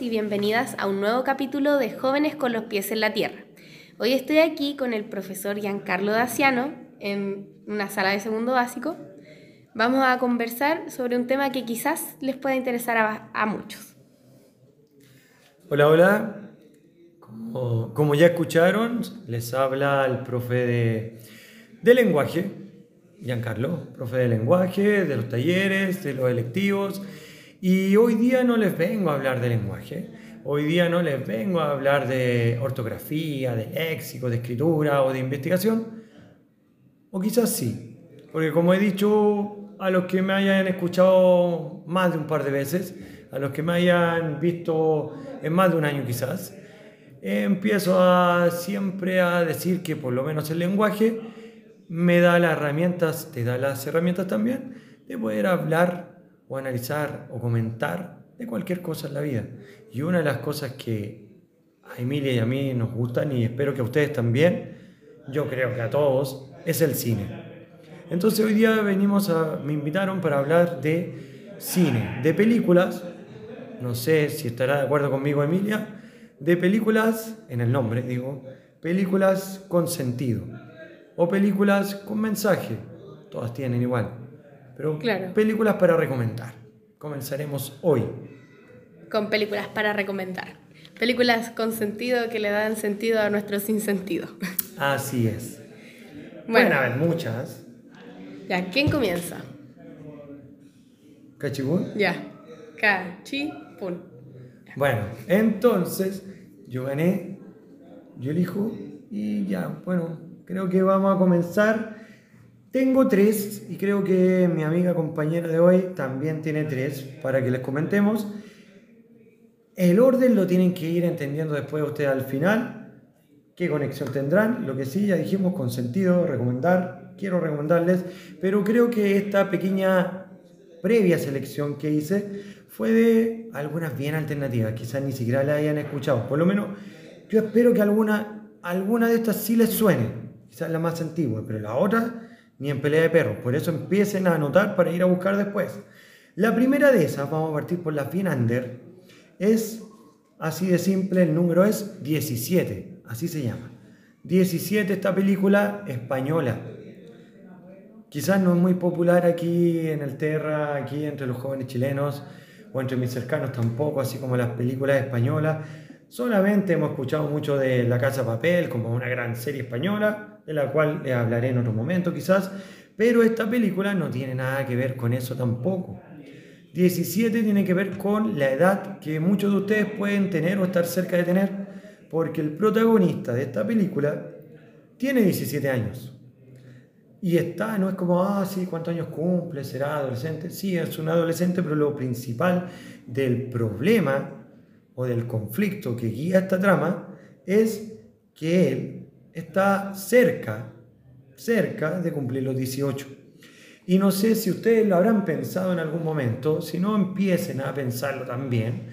y bienvenidas a un nuevo capítulo de Jóvenes con los pies en la tierra. Hoy estoy aquí con el profesor Giancarlo Daciano en una sala de segundo básico. Vamos a conversar sobre un tema que quizás les pueda interesar a, muchos. Hola, hola. Como, ya escucharon, les habla el profe de, de lenguaje, Giancarlo, profe de lenguaje, de los talleres, de los electivos y hoy día no les vengo a hablar de lenguaje, hoy día no les vengo a hablar de ortografía, de léxico, de escritura o de investigación, o quizás sí, porque como he dicho, a los que me hayan escuchado más de un par de veces, a los que me hayan visto en más de un año quizás, empiezo siempre a decir que por lo menos el lenguaje me da las herramientas, te da las herramientas también de poder hablar o analizar o comentar de cualquier cosa en la vida. Y una de las cosas que a Emilia y a mí nos gustan y espero que a ustedes también, yo creo que a todos, es el cine. Entonces hoy día venimos a, me invitaron para hablar de cine, de películas, no sé si estará de acuerdo conmigo Emilia, de películas, en el nombre digo, películas con sentido o películas con mensaje, todas tienen igual pero películas para recomendar. Comenzaremos hoy. Con películas para recomendar. Películas con sentido que le dan sentido a nuestro sinsentido. Así es. Bueno, Pueden haber muchas. Ya, ¿quién comienza? ¿Cachipún? Ya. Cachipún. Bueno, entonces yo gané, yo elijo y ya, bueno, creo que vamos a comenzar tengo tres y creo que mi amiga compañera de hoy también tiene tres para que les comentemos. El orden lo tienen que ir entendiendo después ustedes al final. ¿Qué conexión tendrán? Lo que sí, ya dijimos con sentido, recomendar, quiero recomendarles, pero creo que esta pequeña previa selección que hice fue de algunas bien alternativas, quizás ni siquiera la hayan escuchado, por lo menos yo espero que alguna, alguna de estas sí les suene, quizás la más antigua, pero la otra ni en pelea de perros. Por eso empiecen a anotar para ir a buscar después. La primera de esas, vamos a partir por la Finander, es así de simple, el número es 17, así se llama. 17 esta película española. Quizás no es muy popular aquí en el Terra, aquí entre los jóvenes chilenos o entre mis cercanos tampoco, así como las películas españolas. Solamente hemos escuchado mucho de La Casa Papel como una gran serie española, de la cual le hablaré en otro momento quizás, pero esta película no tiene nada que ver con eso tampoco. 17 tiene que ver con la edad que muchos de ustedes pueden tener o estar cerca de tener, porque el protagonista de esta película tiene 17 años. Y está, no es como, ah, sí, ¿cuántos años cumple? ¿Será adolescente? Sí, es un adolescente, pero lo principal del problema o del conflicto que guía esta trama es que él está cerca, cerca de cumplir los 18. Y no sé si ustedes lo habrán pensado en algún momento, si no empiecen a pensarlo también,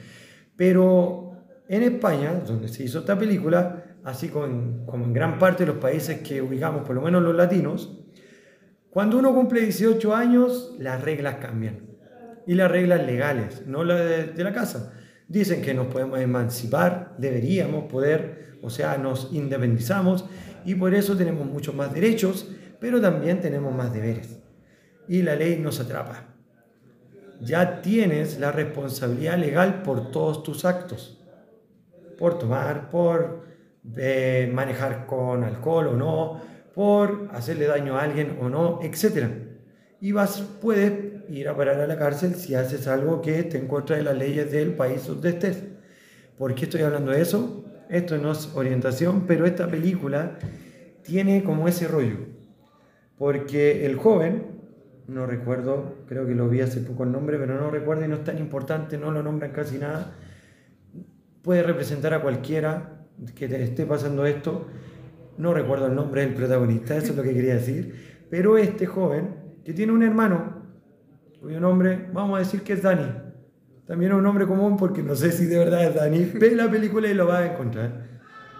pero en España, donde se hizo esta película, así como en, gran parte de los países que ubicamos, por lo menos los latinos, cuando uno cumple 18 años, las reglas cambian. Y las reglas legales, no las de la casa. Dicen que nos podemos emancipar, deberíamos poder, o sea, nos independizamos y por eso tenemos muchos más derechos, pero también tenemos más deberes. Y la ley nos atrapa. Ya tienes la responsabilidad legal por todos tus actos, por tomar, por eh, manejar con alcohol o no, por hacerle daño a alguien o no, etc. Y vas, puedes ir a parar a la cárcel si haces algo que esté en contra de las leyes del país donde estés. ¿Por qué estoy hablando de eso? Esto no es orientación, pero esta película tiene como ese rollo. Porque el joven, no recuerdo, creo que lo vi hace poco el nombre, pero no recuerdo y no es tan importante, no lo nombran casi nada, puede representar a cualquiera que te esté pasando esto. No recuerdo el nombre del protagonista, eso es lo que quería decir. Pero este joven, que tiene un hermano cuyo nombre, vamos a decir que es Dani. También es un nombre común porque no sé si de verdad es Dani. Ve la película y lo vas a encontrar.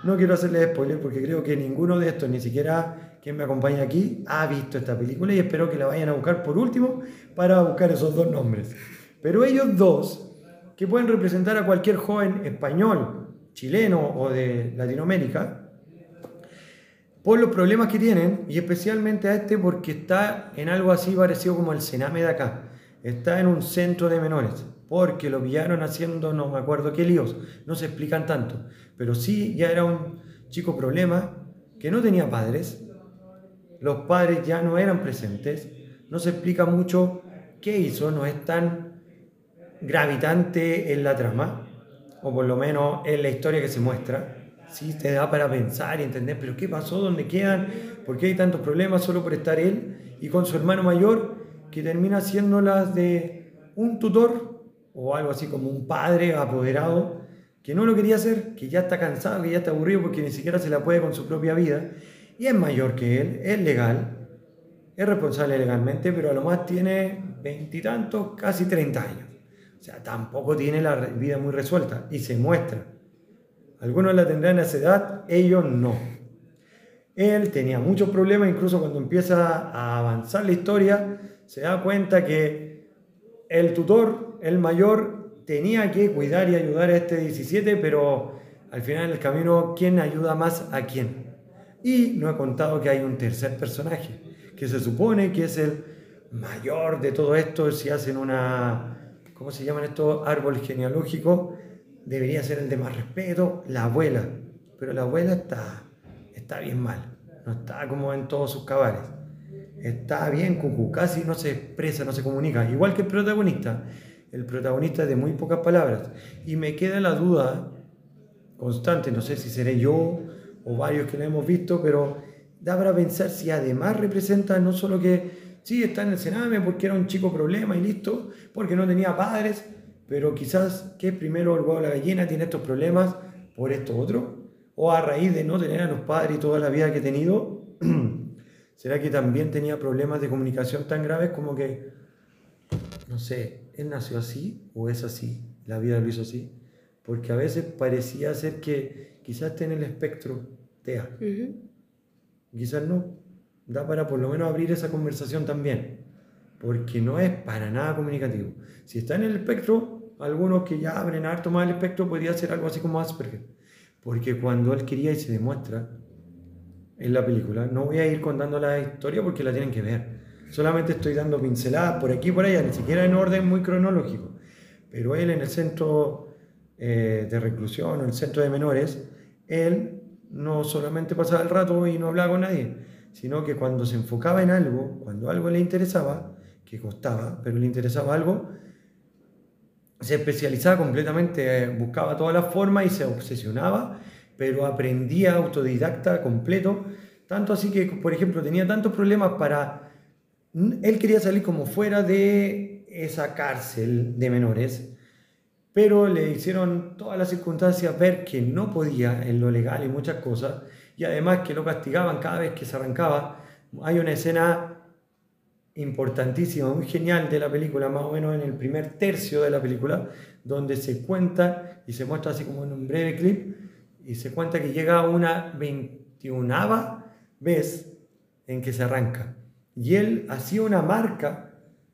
No quiero hacerle spoiler porque creo que ninguno de estos, ni siquiera quien me acompaña aquí, ha visto esta película y espero que la vayan a buscar por último para buscar esos dos nombres. Pero ellos dos que pueden representar a cualquier joven español, chileno o de Latinoamérica, por los problemas que tienen y especialmente a este porque está en algo así parecido como el Sename de acá. Está en un centro de menores porque lo pillaron haciendo no me acuerdo qué líos, no se explican tanto, pero sí ya era un chico problema que no tenía padres, los padres ya no eran presentes, no se explica mucho qué hizo, no es tan gravitante en la trama, o por lo menos en la historia que se muestra sí te da para pensar y entender, pero ¿qué pasó? ¿Dónde quedan? ¿Por qué hay tantos problemas solo por estar él? Y con su hermano mayor, que termina siendo las de un tutor o algo así como un padre apoderado, que no lo quería hacer, que ya está cansado, que ya está aburrido porque ni siquiera se la puede con su propia vida, y es mayor que él, es legal, es responsable legalmente, pero a lo más tiene veintitantos, casi treinta años. O sea, tampoco tiene la vida muy resuelta y se muestra. Algunos la tendrán a esa edad, ellos no. Él tenía muchos problemas, incluso cuando empieza a avanzar la historia, se da cuenta que el tutor, el mayor, tenía que cuidar y ayudar a este 17, pero al final del camino, ¿quién ayuda más a quién? Y no he contado que hay un tercer personaje, que se supone que es el mayor de todo esto, si hacen una, ¿cómo se llaman estos? Árbol genealógico, debería ser el de más respeto, la abuela. Pero la abuela está, está bien mal, no está como en todos sus cabales. Está bien cucu, casi no se expresa, no se comunica. Igual que el protagonista. El protagonista de muy pocas palabras. Y me queda la duda constante, no sé si seré yo o varios que lo hemos visto, pero da para pensar si además representa no solo que sí está en el Sename porque era un chico problema y listo, porque no tenía padres, pero quizás que primero el huevo la gallina tiene estos problemas por esto otro, o a raíz de no tener a los padres y toda la vida que he tenido, ¿será que también tenía problemas de comunicación tan graves como que, no sé, él nació así o es así, la vida lo hizo así? Porque a veces parecía ser que quizás esté en el espectro TEA, quizás no, da para por lo menos abrir esa conversación también porque no es para nada comunicativo. Si está en el espectro, algunos que ya abren harto más el espectro podría ser algo así como Asperger, porque cuando él quería y se demuestra en la película, no voy a ir contando la historia porque la tienen que ver. Solamente estoy dando pinceladas por aquí y por allá, ni siquiera en orden muy cronológico. Pero él en el centro eh, de reclusión o el centro de menores, él no solamente pasaba el rato y no hablaba con nadie, sino que cuando se enfocaba en algo, cuando algo le interesaba, que costaba, pero le interesaba algo, se especializaba completamente, buscaba todas las formas y se obsesionaba, pero aprendía autodidacta completo, tanto así que, por ejemplo, tenía tantos problemas para... Él quería salir como fuera de esa cárcel de menores, pero le hicieron todas las circunstancias ver que no podía en lo legal y muchas cosas, y además que lo castigaban cada vez que se arrancaba. Hay una escena importantísimo, muy genial de la película, más o menos en el primer tercio de la película, donde se cuenta y se muestra así como en un breve clip, y se cuenta que llega una 21 vez en que se arranca. Y él hacía una marca,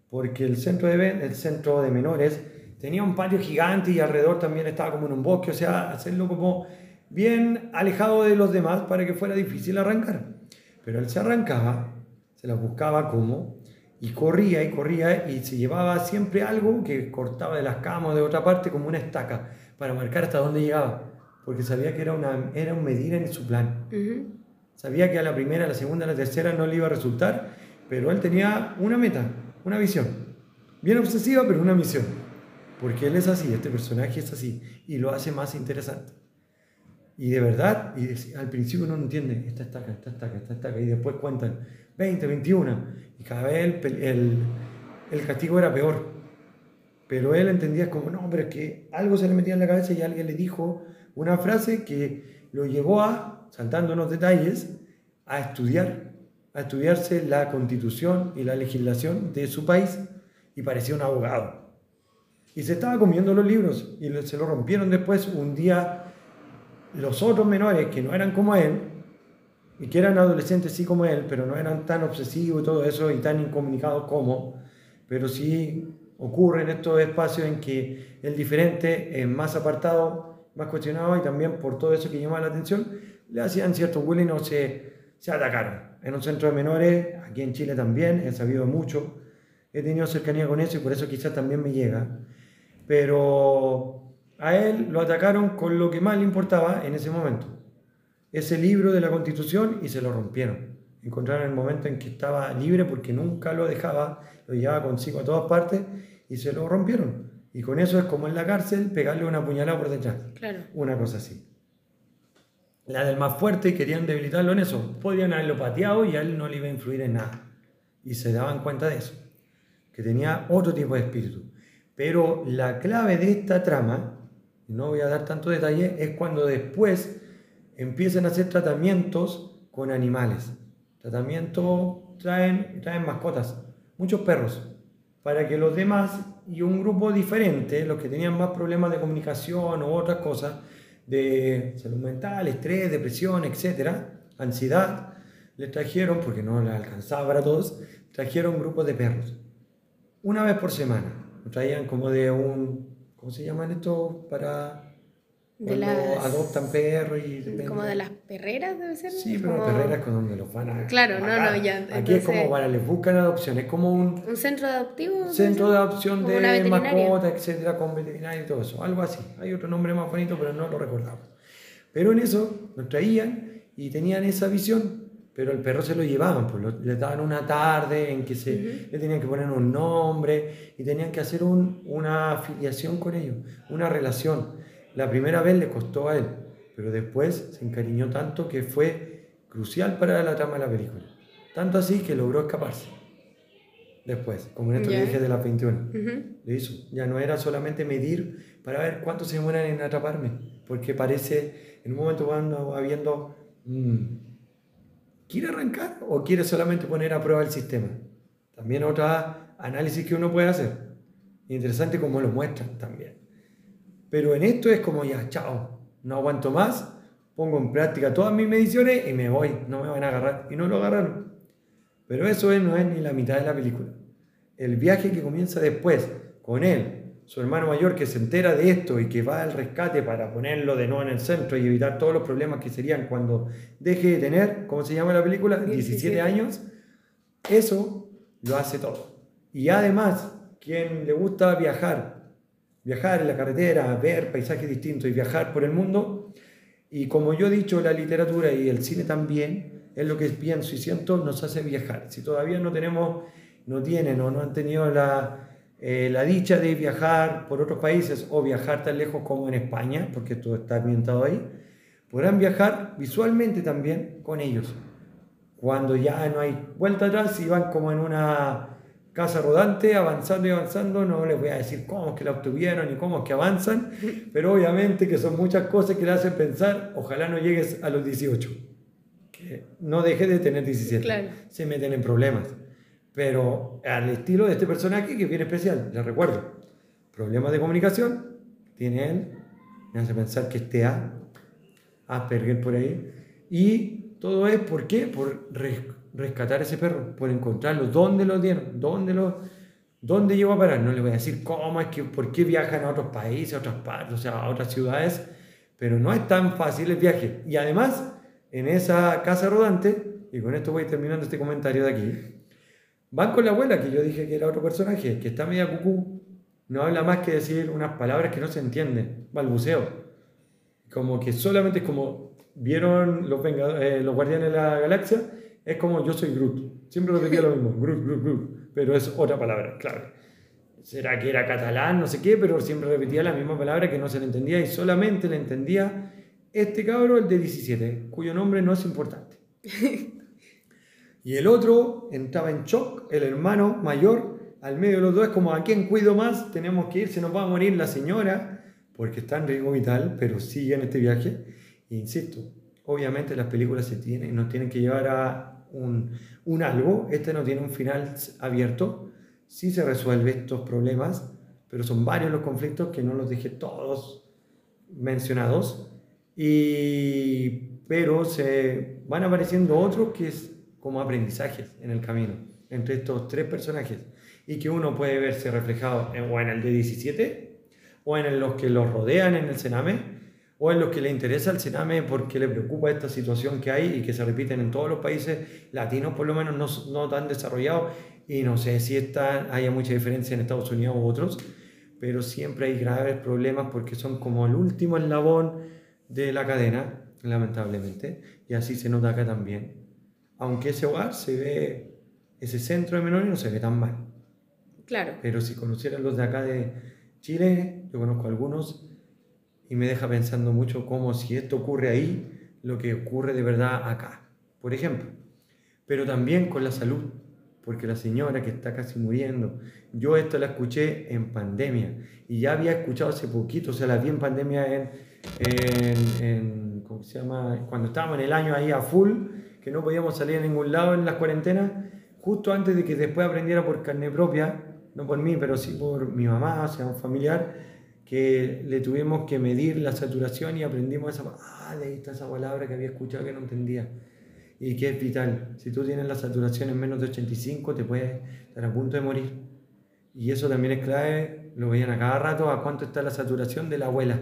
porque el centro de, el centro de menores tenía un patio gigante y alrededor también estaba como en un bosque, o sea, hacerlo como bien alejado de los demás para que fuera difícil arrancar. Pero él se arrancaba, se la buscaba como y corría y corría y se llevaba siempre algo que cortaba de las camas de otra parte como una estaca para marcar hasta dónde llegaba, porque sabía que era, una, era un medir en su plan. Sabía que a la primera, a la segunda, a la tercera no le iba a resultar, pero él tenía una meta, una visión. Bien obsesiva, pero una misión. Porque él es así, este personaje es así, y lo hace más interesante. Y de verdad, y al principio uno no entiende, esta estaca, esta estaca, esta estaca, y después cuentan 20, 21, y cada vez el, el, castigo era peor. Pero él entendía como, no, pero es que algo se le metía en la cabeza y alguien le dijo una frase que lo llevó a, saltando unos detalles, a estudiar, a estudiarse la constitución y la legislación de su país y parecía un abogado. Y se estaba comiendo los libros y se lo rompieron después un día los otros menores que no eran como él, y que eran adolescentes sí como él, pero no eran tan obsesivos y todo eso y tan incomunicados como, pero sí ocurre en estos espacios en que el diferente es más apartado, más cuestionado y también por todo eso que llama la atención, le hacían cierto bullying o se, se atacaron. En un centro de menores, aquí en Chile también, he sabido mucho, he tenido cercanía con eso y por eso quizás también me llega. Pero a él lo atacaron con lo que más le importaba en ese momento, ese libro de la Constitución y se lo rompieron. Encontraron el momento en que estaba libre porque nunca lo dejaba, lo llevaba consigo a todas partes y se lo rompieron. Y con eso es como en la cárcel pegarle una puñalada por detrás. Claro. Una cosa así. La del más fuerte querían debilitarlo en eso. Podían haberlo pateado y a él no le iba a influir en nada. Y se daban cuenta de eso. Que tenía otro tipo de espíritu. Pero la clave de esta trama, no voy a dar tanto detalle, es cuando después empiezan a hacer tratamientos con animales. Tratamientos traen, traen mascotas, muchos perros, para que los demás y un grupo diferente, los que tenían más problemas de comunicación o otras cosas, de salud mental, estrés, depresión, etcétera, ansiedad, les trajeron, porque no les alcanzaba para todos, trajeron grupos de perros. Una vez por semana. Lo traían como de un, ¿cómo se llaman esto? Para De las- adoptan perros y... Como de las perreras, debe ser. Sí, pero como perreras con donde los van a... Claro, no, no, ya, Aquí entonces- es como para les buscan adopción, es como un Un centro adoptivo. debe centro de adopción de mascotas, etcétera, con veterinario y todo eso, algo así. Hay otro nombre más bonito, pero no lo recordamos. Pero en eso nos traían y tenían esa visión, pero el perro se lo llevaban, pues lo- les daban una tarde en que se, le tenían que poner un nombre y tenían que hacer un- una afiliación con ellos, una relación. La primera vez le costó a él, pero después se encariñó tanto que fue crucial para la trama de la película. Tanto así que logró escaparse. Después, como en esto que Ya. dije de las 21. Ujú. Lo hizo. Ya no era solamente medir para ver cuánto se demoran en atraparme, porque parece, en un momento van habiendo, mm, ¿quiere arrancar o quiere solamente poner a prueba el sistema? También otra análisis que uno puede hacer. Interesante como lo muestran también. Pero en esto es como ya, chao, no aguanto más, pongo en práctica todas mis mediciones y me voy, no me van a agarrar. Y no lo agarraron. Pero eso es- no es ni la mitad de la película. El viaje que comienza después con él, su hermano mayor que se entera de esto y que va al rescate para ponerlo de nuevo en el centro y evitar todos los problemas que serían cuando deje de tener, ¿cómo se llama la película? 17 17. años. Eso lo hace todo. Y además, quien le gusta viajar, viajar en la carretera, ver paisajes distintos y viajar por el mundo, y como yo he dicho, la literatura y el cine también, es lo que pienso y siento, nos hace viajar. Si todavía no tenemos, no tienen o no han tenido la, eh, la dicha de viajar por otros países o viajar tan lejos como en España, porque esto está ambientado ahí, podrán viajar visualmente también con ellos. Cuando ya no hay vuelta atrás y van como en una casa rodante, avanzando y avanzando, no les voy a decir cómo es que la obtuvieron y cómo es que avanzan, pero obviamente que son muchas cosas que le hacen pensar, ojalá no llegues a los 18, que no dejes de tener 17, Claro. se meten en problemas, pero al estilo de este personaje que es bien especial, les recuerdo, problemas de comunicación, tiene él, me hace pensar que este A, Asperger por ahí, y todo es ¿por qué? Por res- rescatar ese perro, por encontrarlo, dónde lo dieron, dónde lo, dónde llegó a parar, no le voy a decir cómo es que, por qué viajan a otros países, a otras partes, o sea, a otras ciudades, pero no es tan fácil el viaje, y además, en esa casa rodante, y con esto voy terminando este comentario de aquí, van con la abuela, que yo dije que era otro personaje, que está media cucú, no habla más que decir unas palabras que no se entienden, balbuceo. Como que solamente es como vieron los, Venga- eh, los Guardianes de la Galaxia, es como yo soy Groot. Siempre repetía lo mismo, Groot, Groot, Groot, pero es otra palabra, clave. Será que era catalán, no sé qué, pero siempre repetía la misma palabra que no se le entendía y solamente le entendía este cabro, el de 17, cuyo nombre no es importante. Y el otro entraba en shock, el hermano mayor, al medio de los dos, es como a quién cuido más, tenemos que ir, se nos va a morir la señora, porque está en riesgo vital, pero sigue en este viaje. E insisto, obviamente las películas se tienen, nos tienen que llevar a un, algo, este no tiene un final abierto, sí se resuelve estos problemas, pero son varios los conflictos que no los dejé todos mencionados, y, pero se van apareciendo otros que es como aprendizajes en el camino entre estos tres personajes. y que uno puede verse reflejado en, o en el de 17 o en los que los rodean en el Sename o en los que le interesa el Sename porque le preocupa esta situación que hay y que se repiten en todos los países latinos, por lo menos no, no tan desarrollados, y no sé si está, haya mucha diferencia en Estados Unidos u otros, pero siempre hay graves problemas porque son como el último eslabón de la cadena, lamentablemente, y así se nota acá también. Aunque ese hogar se ve, ese centro de menores no se ve tan mal. Claro. Pero si conocieran los de acá de Chile, yo conozco algunos, y me deja pensando mucho cómo si esto ocurre ahí, lo que ocurre de verdad acá, por ejemplo. Pero también con la salud, porque la señora que está casi muriendo, yo esto la escuché en pandemia y ya había escuchado hace poquito, o sea, la vi en pandemia en, ¿cómo se llama? Cuando estábamos en el año ahí a full, que no podíamos salir a ningún lado en las cuarentenas, justo antes de que después aprendiera por carne propia, no por mí, pero sí por mi mamá, o sea, un familiar, que le tuvimos que medir la saturación y aprendimos esa, ah, ahí está esa palabra que había escuchado que no entendía y que es. Si tú tienes la saturación en menos de 85, te puedes estar a punto de morir. Y eso también es clave, lo veían a cada rato, a cuánto está la saturación de la abuela.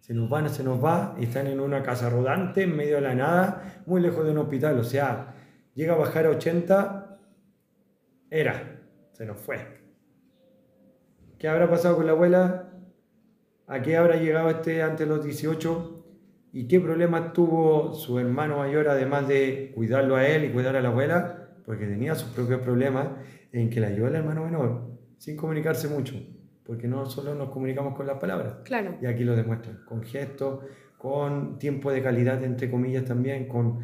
Se nos van, se nos va, y están en una casa rodante, en medio de la nada, muy lejos de un hospital. O sea, llega a bajar a 80, era, se nos fue. ¿Qué habrá pasado con la abuela? ¿A qué habrá llegado este antes de los 18? ¿Y qué problemas tuvo su hermano mayor además de cuidarlo a él y cuidar a la abuela? Porque tenía sus propios problemas en que la ayudó al hermano menor, sin comunicarse mucho, porque no solo nos comunicamos con las palabras. Claro. Y aquí lo demuestran, con gestos, con tiempo de calidad, entre comillas también, con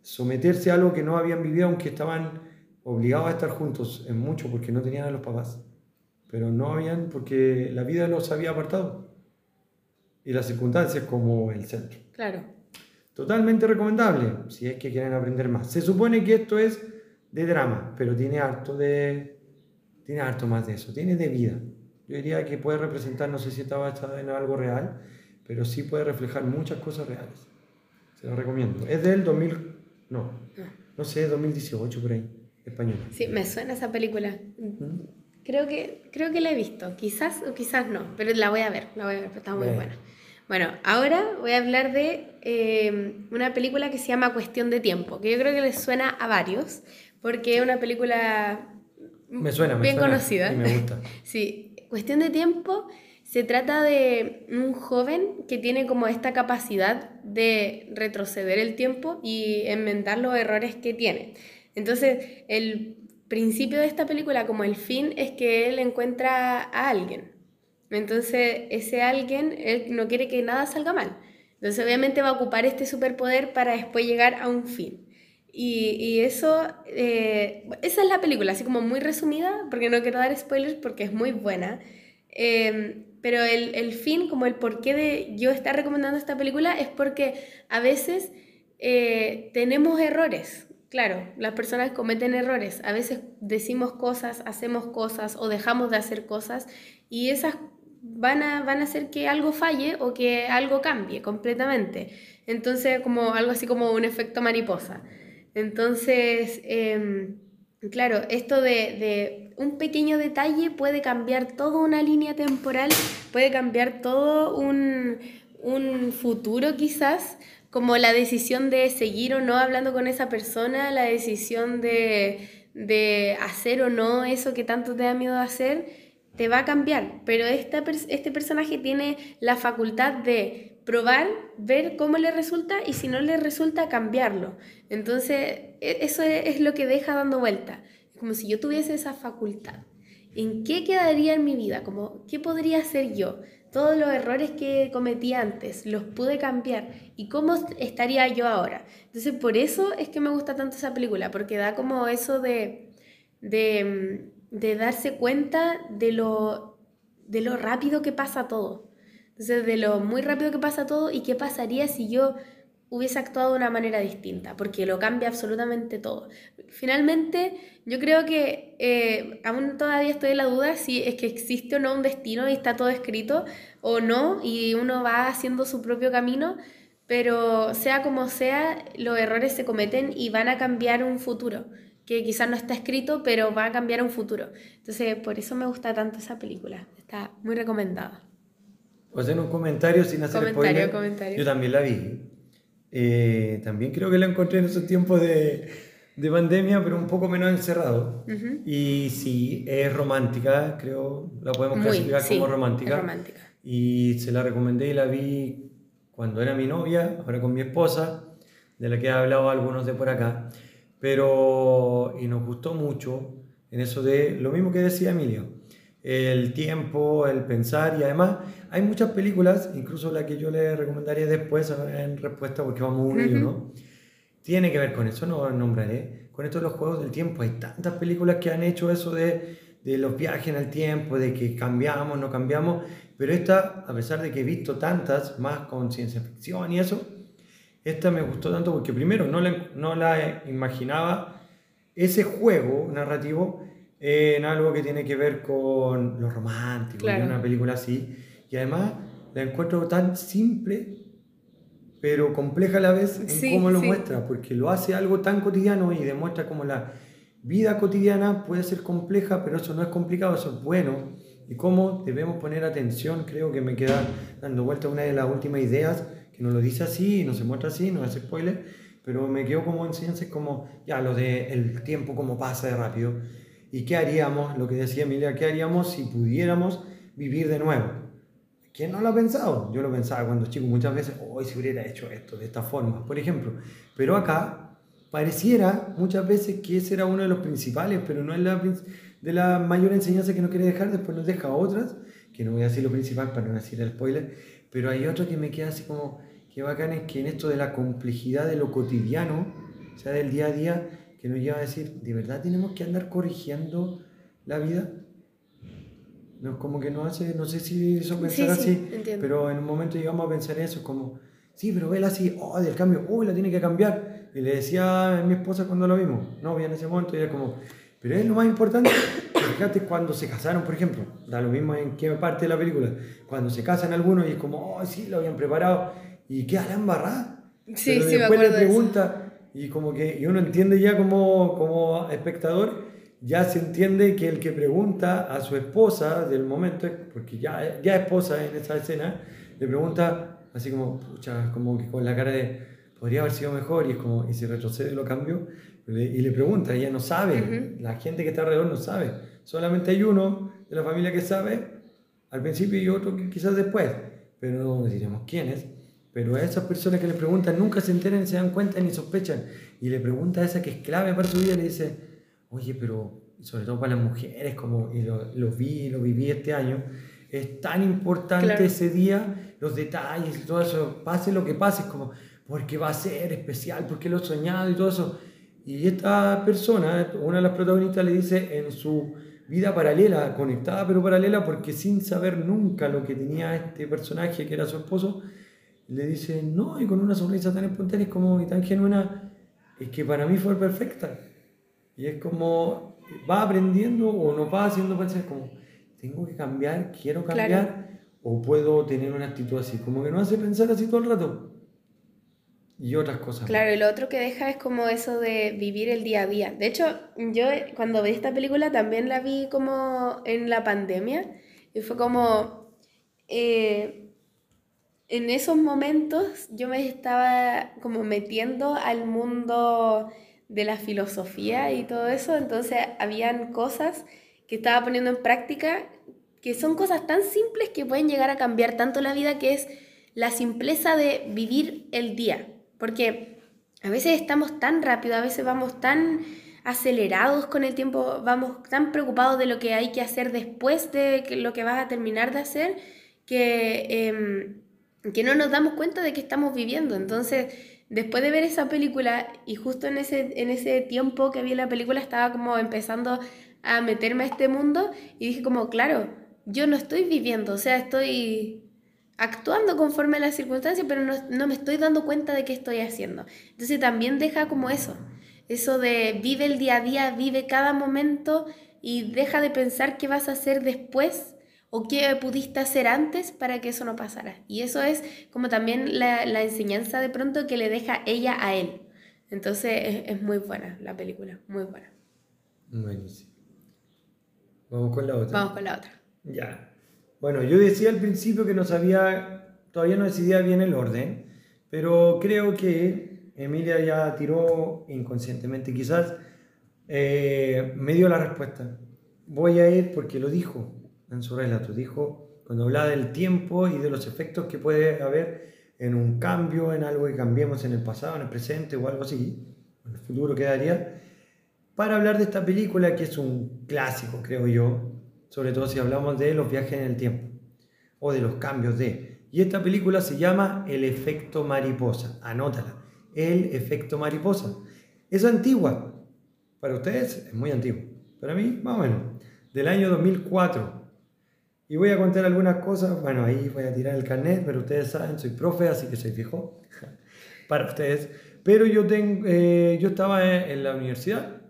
someterse a algo que no habían vivido, aunque estaban obligados a estar juntos en mucho, porque no tenían a los papás. Pero no habían, porque la vida los había apartado y las circunstancias como el centro. Claro. Totalmente recomendable si es que quieren aprender más. Se supone que esto es de drama, pero tiene harto de tiene harto más de eso, tiene de vida. Yo diría que puede representar, no sé si está basada en algo real, pero sí puede reflejar muchas cosas reales. Se lo recomiendo. Es del 2000, no, no sé, 2018 por ahí, español. Sí, me suena esa película. Creo que, creo que la he visto, quizás o quizás no, pero la voy a ver, la voy a ver, está muy Bueno. buena. Bueno, ahora voy a hablar de eh, una película que se llama Cuestión de Tiempo, que yo creo que les suena a varios, porque es una película Me suena, me bien suena conocida. y me gusta. sí, Cuestión de Tiempo se trata de un joven que tiene como esta capacidad de retroceder el tiempo y enmendar los errores que tiene. Entonces, el principio de esta película, como el fin, es que él encuentra a alguien. Entonces, ese alguien, él no quiere que nada salga mal. Entonces, obviamente va a ocupar este superpoder para después llegar a un fin. Y, eso, eh, esa es la película, así como muy resumida, porque no quiero dar spoilers porque es muy buena. Eh, pero el, el fin, como el porqué de yo estar recomendando esta película, es porque a veces eh, tenemos errores. Claro, las personas cometen errores. A veces decimos cosas, hacemos cosas o dejamos de hacer cosas y esas van a, van a hacer que algo falle o que algo cambie completamente. Entonces, como algo así como un efecto mariposa. Entonces, em, claro, esto de, de un pequeño detalle puede cambiar toda una línea temporal, puede cambiar todo un, un futuro quizás, como la decisión de seguir o no hablando con esa persona, la decisión de, de hacer o no eso que tanto te da miedo hacer, te va a cambiar. Pero esta, este personaje tiene la facultad de probar, ver cómo le resulta y si no le resulta, cambiarlo. Entonces, e- eso es, es lo que deja dando vuelta. Como si yo tuviese esa facultad. ¿En qué quedaría en mi vida? Como, ¿Qué podría hacer yo? Todos los errores que cometí antes los pude cambiar. ¿Y cómo est- estaría yo ahora? Entonces, por eso es que me gusta tanto esa película, porque da como eso de, de, mm, de darse cuenta de lo, de lo rápido que pasa todo. Entonces, de lo muy rápido que pasa todo y qué pasaría si yo hubiese actuado de una manera distinta, porque lo cambia absolutamente todo. Finalmente, yo creo que eh, aún todavía estoy en la duda si es que existe o no un destino y está todo escrito o no, y uno va haciendo su propio camino, pero sea como sea, los errores se cometen y van a cambiar un futuro. que quizás no está escrito, pero va a cambiar un futuro. Entonces, por eso me gusta tanto esa película. Está muy recomendada. O sea, en un comentario sin hacer Comentario, spoiler. comentario. Yo también la vi. Eh, también creo que la encontré en esos tiempos de, de pandemia, pero un poco menos encerrado. Ujú. Y sí, es romántica, creo, la podemos Muy, clasificar sí, como romántica. romántica. Y se la recomendé y la vi cuando era mi novia, ahora con mi esposa, de la que he hablado algunos de por acá. Pero, y nos gustó mucho en eso de lo mismo que decía Emilio, el tiempo, el pensar y además hay muchas películas, incluso la que yo le recomendaría después en respuesta porque vamos uno y Ujú. uno, tiene que ver con eso, no nombraré, con esto de los juegos del tiempo. Hay tantas películas que han hecho eso de, de los viajes en el tiempo, de que cambiamos, no cambiamos, pero esta, a pesar de que he visto tantas, más con ciencia ficción y eso, esta me gustó tanto porque primero no la, no la imaginaba ese juego narrativo en algo que tiene que ver con lo romántico, y Claro. una película así, y además la encuentro tan simple pero compleja a la vez en Sí, cómo lo sí. muestra, porque lo hace algo tan cotidiano y demuestra cómo la vida cotidiana puede ser compleja, pero eso no es complicado, eso es bueno. Y cómo debemos poner atención, creo que me queda dando vuelta una de las últimas ideas, que no lo dice así, no se muestra así, no hace spoiler, pero me quedo como enseñanza, es como ya lo de el tiempo como pasa de rápido. ¿Y qué haríamos? Lo que decía Emilia, ¿qué haríamos si pudiéramos vivir de nuevo? ¿Quién no lo ha pensado? Yo lo pensaba cuando chico muchas veces, hoy se hubiera hecho esto de esta forma, por ejemplo. Pero acá pareciera muchas veces que ese era uno de los principales, pero no es la de la mayor enseñanza que nos quiere dejar, después nos deja otras, que no voy a decir lo principal para no decir el spoiler, pero hay otro que me queda así como, qué bacán es que en esto de la complejidad de lo cotidiano, o sea, del día a día, que nos lleva a decir, ¿de verdad tenemos que andar corrigiendo la vida? No, como que no hace, no sé si eso pensar Sí, sí, así, entiendo. pero en un momento llegamos a pensar eso, como, sí, pero vela así, oh, del cambio, uy, la tiene que cambiar. Y le decía a mi esposa cuando lo vimos, no, en ese momento, era como, pero es lo más importante, fíjate cuando se casaron, por ejemplo, da lo mismo en qué parte de la película, cuando se casan algunos y es como, oh, sí, lo habían preparado, y queda la embarrada. Sí, Pero sí, me después acuerdo le de eso. pregunta, y como que y uno entiende ya como, como espectador, ya se entiende que el que pregunta a su esposa del momento, porque ya, ya esposa en esa escena, le pregunta así como, pucha, como que con la cara de, podría haber sido mejor, y es como, y si retrocede lo cambio, y le pregunta, ella no sabe, la gente que está alrededor no sabe, solamente hay uno de la familia que sabe al principio y otro que quizás después, pero no diremos quién es. Pero a esas personas que le preguntan nunca se enteran, se dan cuenta ni sospechan. Y le pregunta a esa que es clave para su vida, le dice, oye, pero sobre todo para las mujeres, como y lo, lo vi, lo viví este año, es tan importante Claro. ese día, los detalles y todo eso, pase lo que pase, es como, porque va a ser especial, porque lo he soñado y todo eso. Y esta persona, una de las protagonistas, le dice en su vida paralela, conectada pero paralela, porque sin saber nunca lo que tenía este personaje que era su esposo, le dice, no, y con una sonrisa tan espontánea como, y tan genuina, es que para mí fue perfecta. Y es como, va aprendiendo o nos va haciendo pensar como, tengo que cambiar, quiero cambiar, Claro. o puedo tener una actitud así, como que nos hace pensar así todo el rato. Y otras cosas. Claro, y lo otro que deja es como eso de vivir el día a día. De hecho, yo cuando vi esta película también la vi como en la pandemia y fue como, eh, en esos momentos yo me estaba como metiendo al mundo de la filosofía y todo eso, entonces habían cosas que estaba poniendo en práctica que son cosas tan simples que pueden llegar a cambiar tanto la vida, que es la simpleza de vivir el día. Porque a veces estamos tan rápido, a veces vamos tan acelerados con el tiempo, vamos tan preocupados de lo que hay que hacer después de lo que vas a terminar de hacer, que, em, que no nos damos cuenta de que estamos viviendo. Entonces, después de ver esa película, y justo en ese, en ese tiempo que vi la película, estaba como empezando a meterme a este mundo y dije como, claro, yo no estoy viviendo, o sea, estoy actuando conforme a las circunstancias, pero no, no me estoy dando cuenta de qué estoy haciendo. Entonces también deja como eso, eso de vive el día a día, vive cada momento y deja de pensar qué vas a hacer después o qué pudiste hacer antes para que eso no pasara. Y eso es como también la, la enseñanza de pronto que le deja ella a él. Entonces es, es muy buena la película, muy buena. Buenísimo. Vamos con la otra. Vamos con la otra. Ya. Bueno, yo decía al principio que no sabía, todavía no decidía bien el orden, pero creo que Emilia ya tiró inconscientemente, quizás eh, me dio la respuesta. Voy a ir porque lo dijo en su relato. Dijo, cuando hablaba del tiempo y de los efectos que puede haber en un cambio, en algo que cambiemos en el pasado, en el presente o algo así, en el futuro quedaría, para hablar de esta película que es un clásico, creo yo, sobre todo si hablamos de los viajes en el tiempo o de los cambios de. Y esta película se llama El efecto mariposa, anótala, El efecto mariposa. Es antigua, para ustedes es muy antigua, para mí más o menos, del año 2004. Y voy a contar algunas cosas, bueno, ahí voy a tirar el carnet, pero ustedes saben, soy profe, así que soy fijo para ustedes. Pero yo, tengo, eh, yo estaba en la universidad,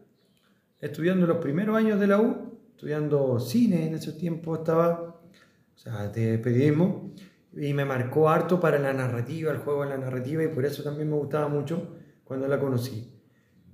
estudiando los primeros años de la U, estudiando cine en ese tiempo estaba, o sea, de periodismo, y me marcó harto para la narrativa, el juego de la narrativa, y por eso también me gustaba mucho cuando la conocí.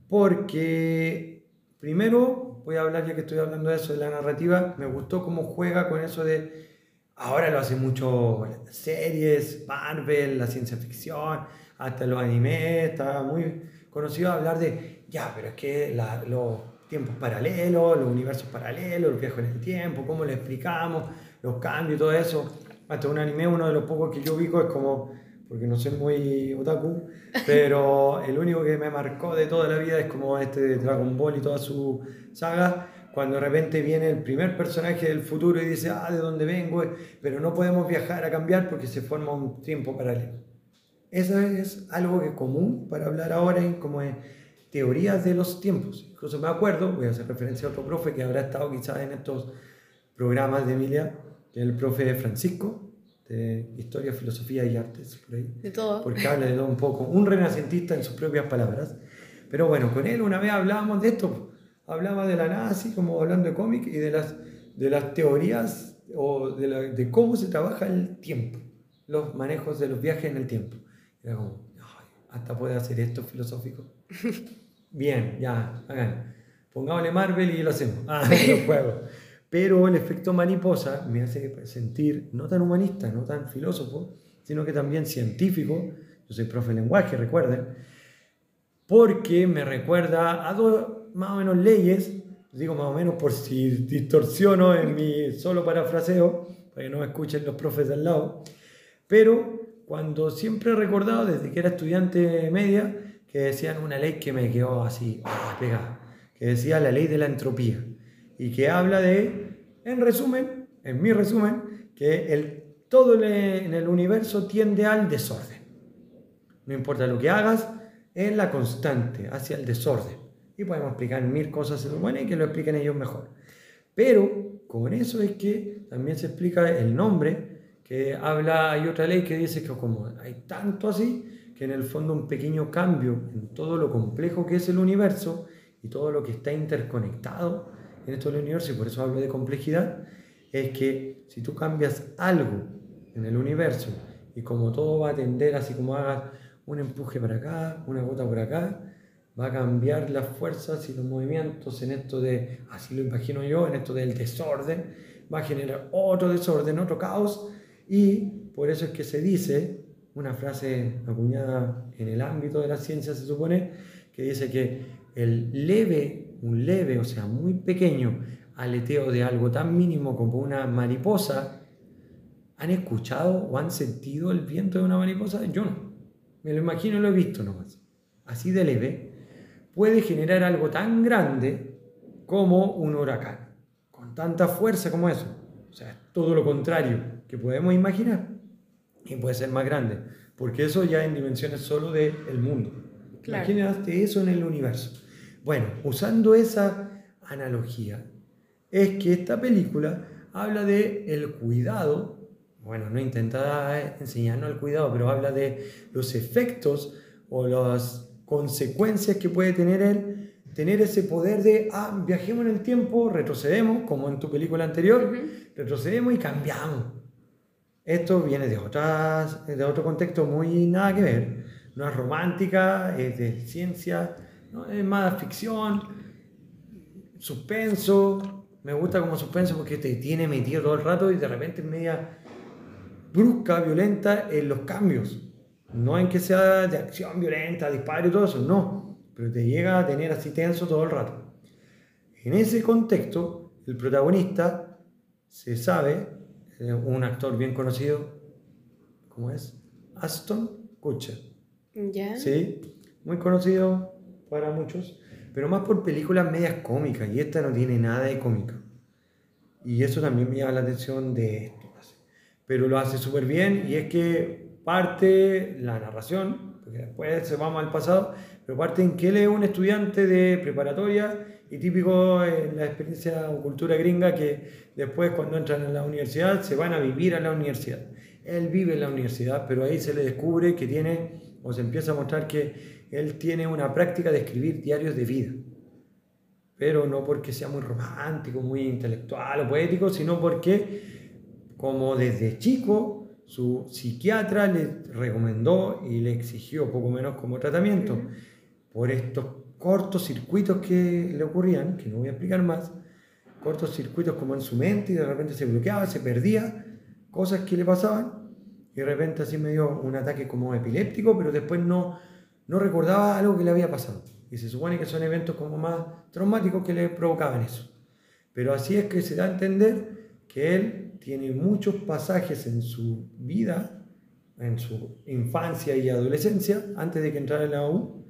Porque, primero, voy a hablar ya que estoy hablando de eso, de la narrativa, me gustó cómo juega con eso de, ahora lo hace mucho series, Marvel, la ciencia ficción, hasta los animes, estaba muy conocido hablar de, ya, pero es que los tiempos paralelos, los universos paralelos, los viajes en el tiempo, cómo le explicamos, los cambios y todo eso. Hasta un anime, uno de los pocos que yo ubico es como, porque no soy muy otaku, pero el único que me marcó de toda la vida es como este de Dragon Ball y toda su saga, cuando de repente viene el primer personaje del futuro y dice, ah, de dónde vengo, pero no podemos viajar a cambiar porque se forma un tiempo paralelo. Eso es algo que es común para hablar ahora en como es teorías de los tiempos. Incluso me acuerdo, voy a hacer referencia a otro profe que habrá estado quizás en estos programas de Emilia, que es el profe Francisco, de Historia, Filosofía y Artes, por ahí. De todo. Porque habla de todo un poco, un renacentista en sus propias palabras. Pero bueno, con él una vez hablábamos de esto, hablaba de la nazi, como hablando de cómic, y de las, de las teorías o de, la, de cómo se trabaja el tiempo, los manejos de los viajes en el tiempo. Era como, hasta puede hacer esto filosófico. Bien, ya, hagan. Pongámosle Marvel y lo hacemos. Ah, los juegos. Pero el efecto mariposa me hace sentir no tan humanista, no tan filósofo, sino que también científico. Yo soy profe de lenguaje, recuerden. Porque me recuerda a dos más o menos leyes, digo más o menos por si distorsiono en mi solo parafraseo, para que no me escuchen los profes de al lado. Pero cuando siempre he recordado desde que era estudiante media que decían una ley que me quedó así ah, pegada, que decía la ley de la entropía y que habla de, en resumen, en mi resumen, que el, todo en el universo tiende al desorden. No importa lo que hagas, es la constante hacia el desorden. Y podemos explicar mil cosas en bueno y que lo expliquen ellos mejor. Pero con eso es que también se explica el nombre que habla, hay otra ley que dice que como hay tanto así, que en el fondo un pequeño cambio en todo lo complejo que es el universo y todo lo que está interconectado en esto del universo, y por eso hablo de complejidad, es que si tú cambias algo en el universo y como todo va a tender, así como hagas un empuje para acá, una gota por acá, va a cambiar las fuerzas y los movimientos en esto de, así lo imagino yo, en esto del desorden, va a generar otro desorden, otro caos, y por eso es que se dice, una frase acuñada en el ámbito de la ciencia se supone, que dice que el leve, un leve, o sea, muy pequeño aleteo de algo tan mínimo como una mariposa, ¿han escuchado o han sentido el viento de una mariposa? Yo no. Me lo imagino y lo he visto nomás. Así de leve, puede generar algo tan grande como un huracán, con tanta fuerza como eso. O sea, todo lo contrario que podemos imaginar y puede ser más grande, porque eso ya en dimensiones solo del mundo. Imagínate eso en el universo. Bueno, usando esa analogía, es que esta película habla de el cuidado, bueno, no intenta enseñarnos el cuidado, pero habla de los efectos o las consecuencias que puede tener él, tener ese poder de, ah, viajemos en el tiempo, retrocedemos, como en tu película anterior, retrocedemos y cambiamos. Esto viene de, otras, de otro contexto muy nada que ver. no es romántica, es de ciencia, ¿no? es más ficción, suspenso. Me gusta como suspenso porque te tiene metido todo el rato y de repente es media brusca, violenta en los cambios. No en que sea de acción violenta, disparo y todo eso, no. Pero te llega a tener así tenso todo el rato. En ese contexto, el protagonista se sabe, eh, un actor bien conocido, ¿cómo es? Aston Kutcher. ¿Ya? Sí, muy conocido para muchos, pero más por películas medias cómicas, y esta no tiene nada de cómica. Y eso también me llama la atención de esto. Pero lo hace súper bien, y es que parte la narración, porque después se vamos al pasado, pero parte en que él es un estudiante de preparatoria y típico en la experiencia o cultura gringa que después cuando entran a la universidad se van a vivir a la universidad. Él vive en la universidad, pero ahí se le descubre que tiene, o se empieza a mostrar que él tiene una práctica de escribir diarios de vida. Pero no porque sea muy romántico, muy intelectual o poético, sino porque como desde chico su psiquiatra le recomendó y le exigió poco menos como tratamiento por estos cortos circuitos que le ocurrían, que no voy a explicar más, cortos circuitos como en su mente y de repente se bloqueaba, se perdía, cosas que le pasaban y de repente así me dio un ataque como epiléptico, pero después no, no recordaba algo que le había pasado. Y se supone que son eventos como más traumáticos que le provocaban eso. Pero así es que se da a entender que él tiene muchos pasajes en su vida, en su infancia y adolescencia, antes de que entrara en la U,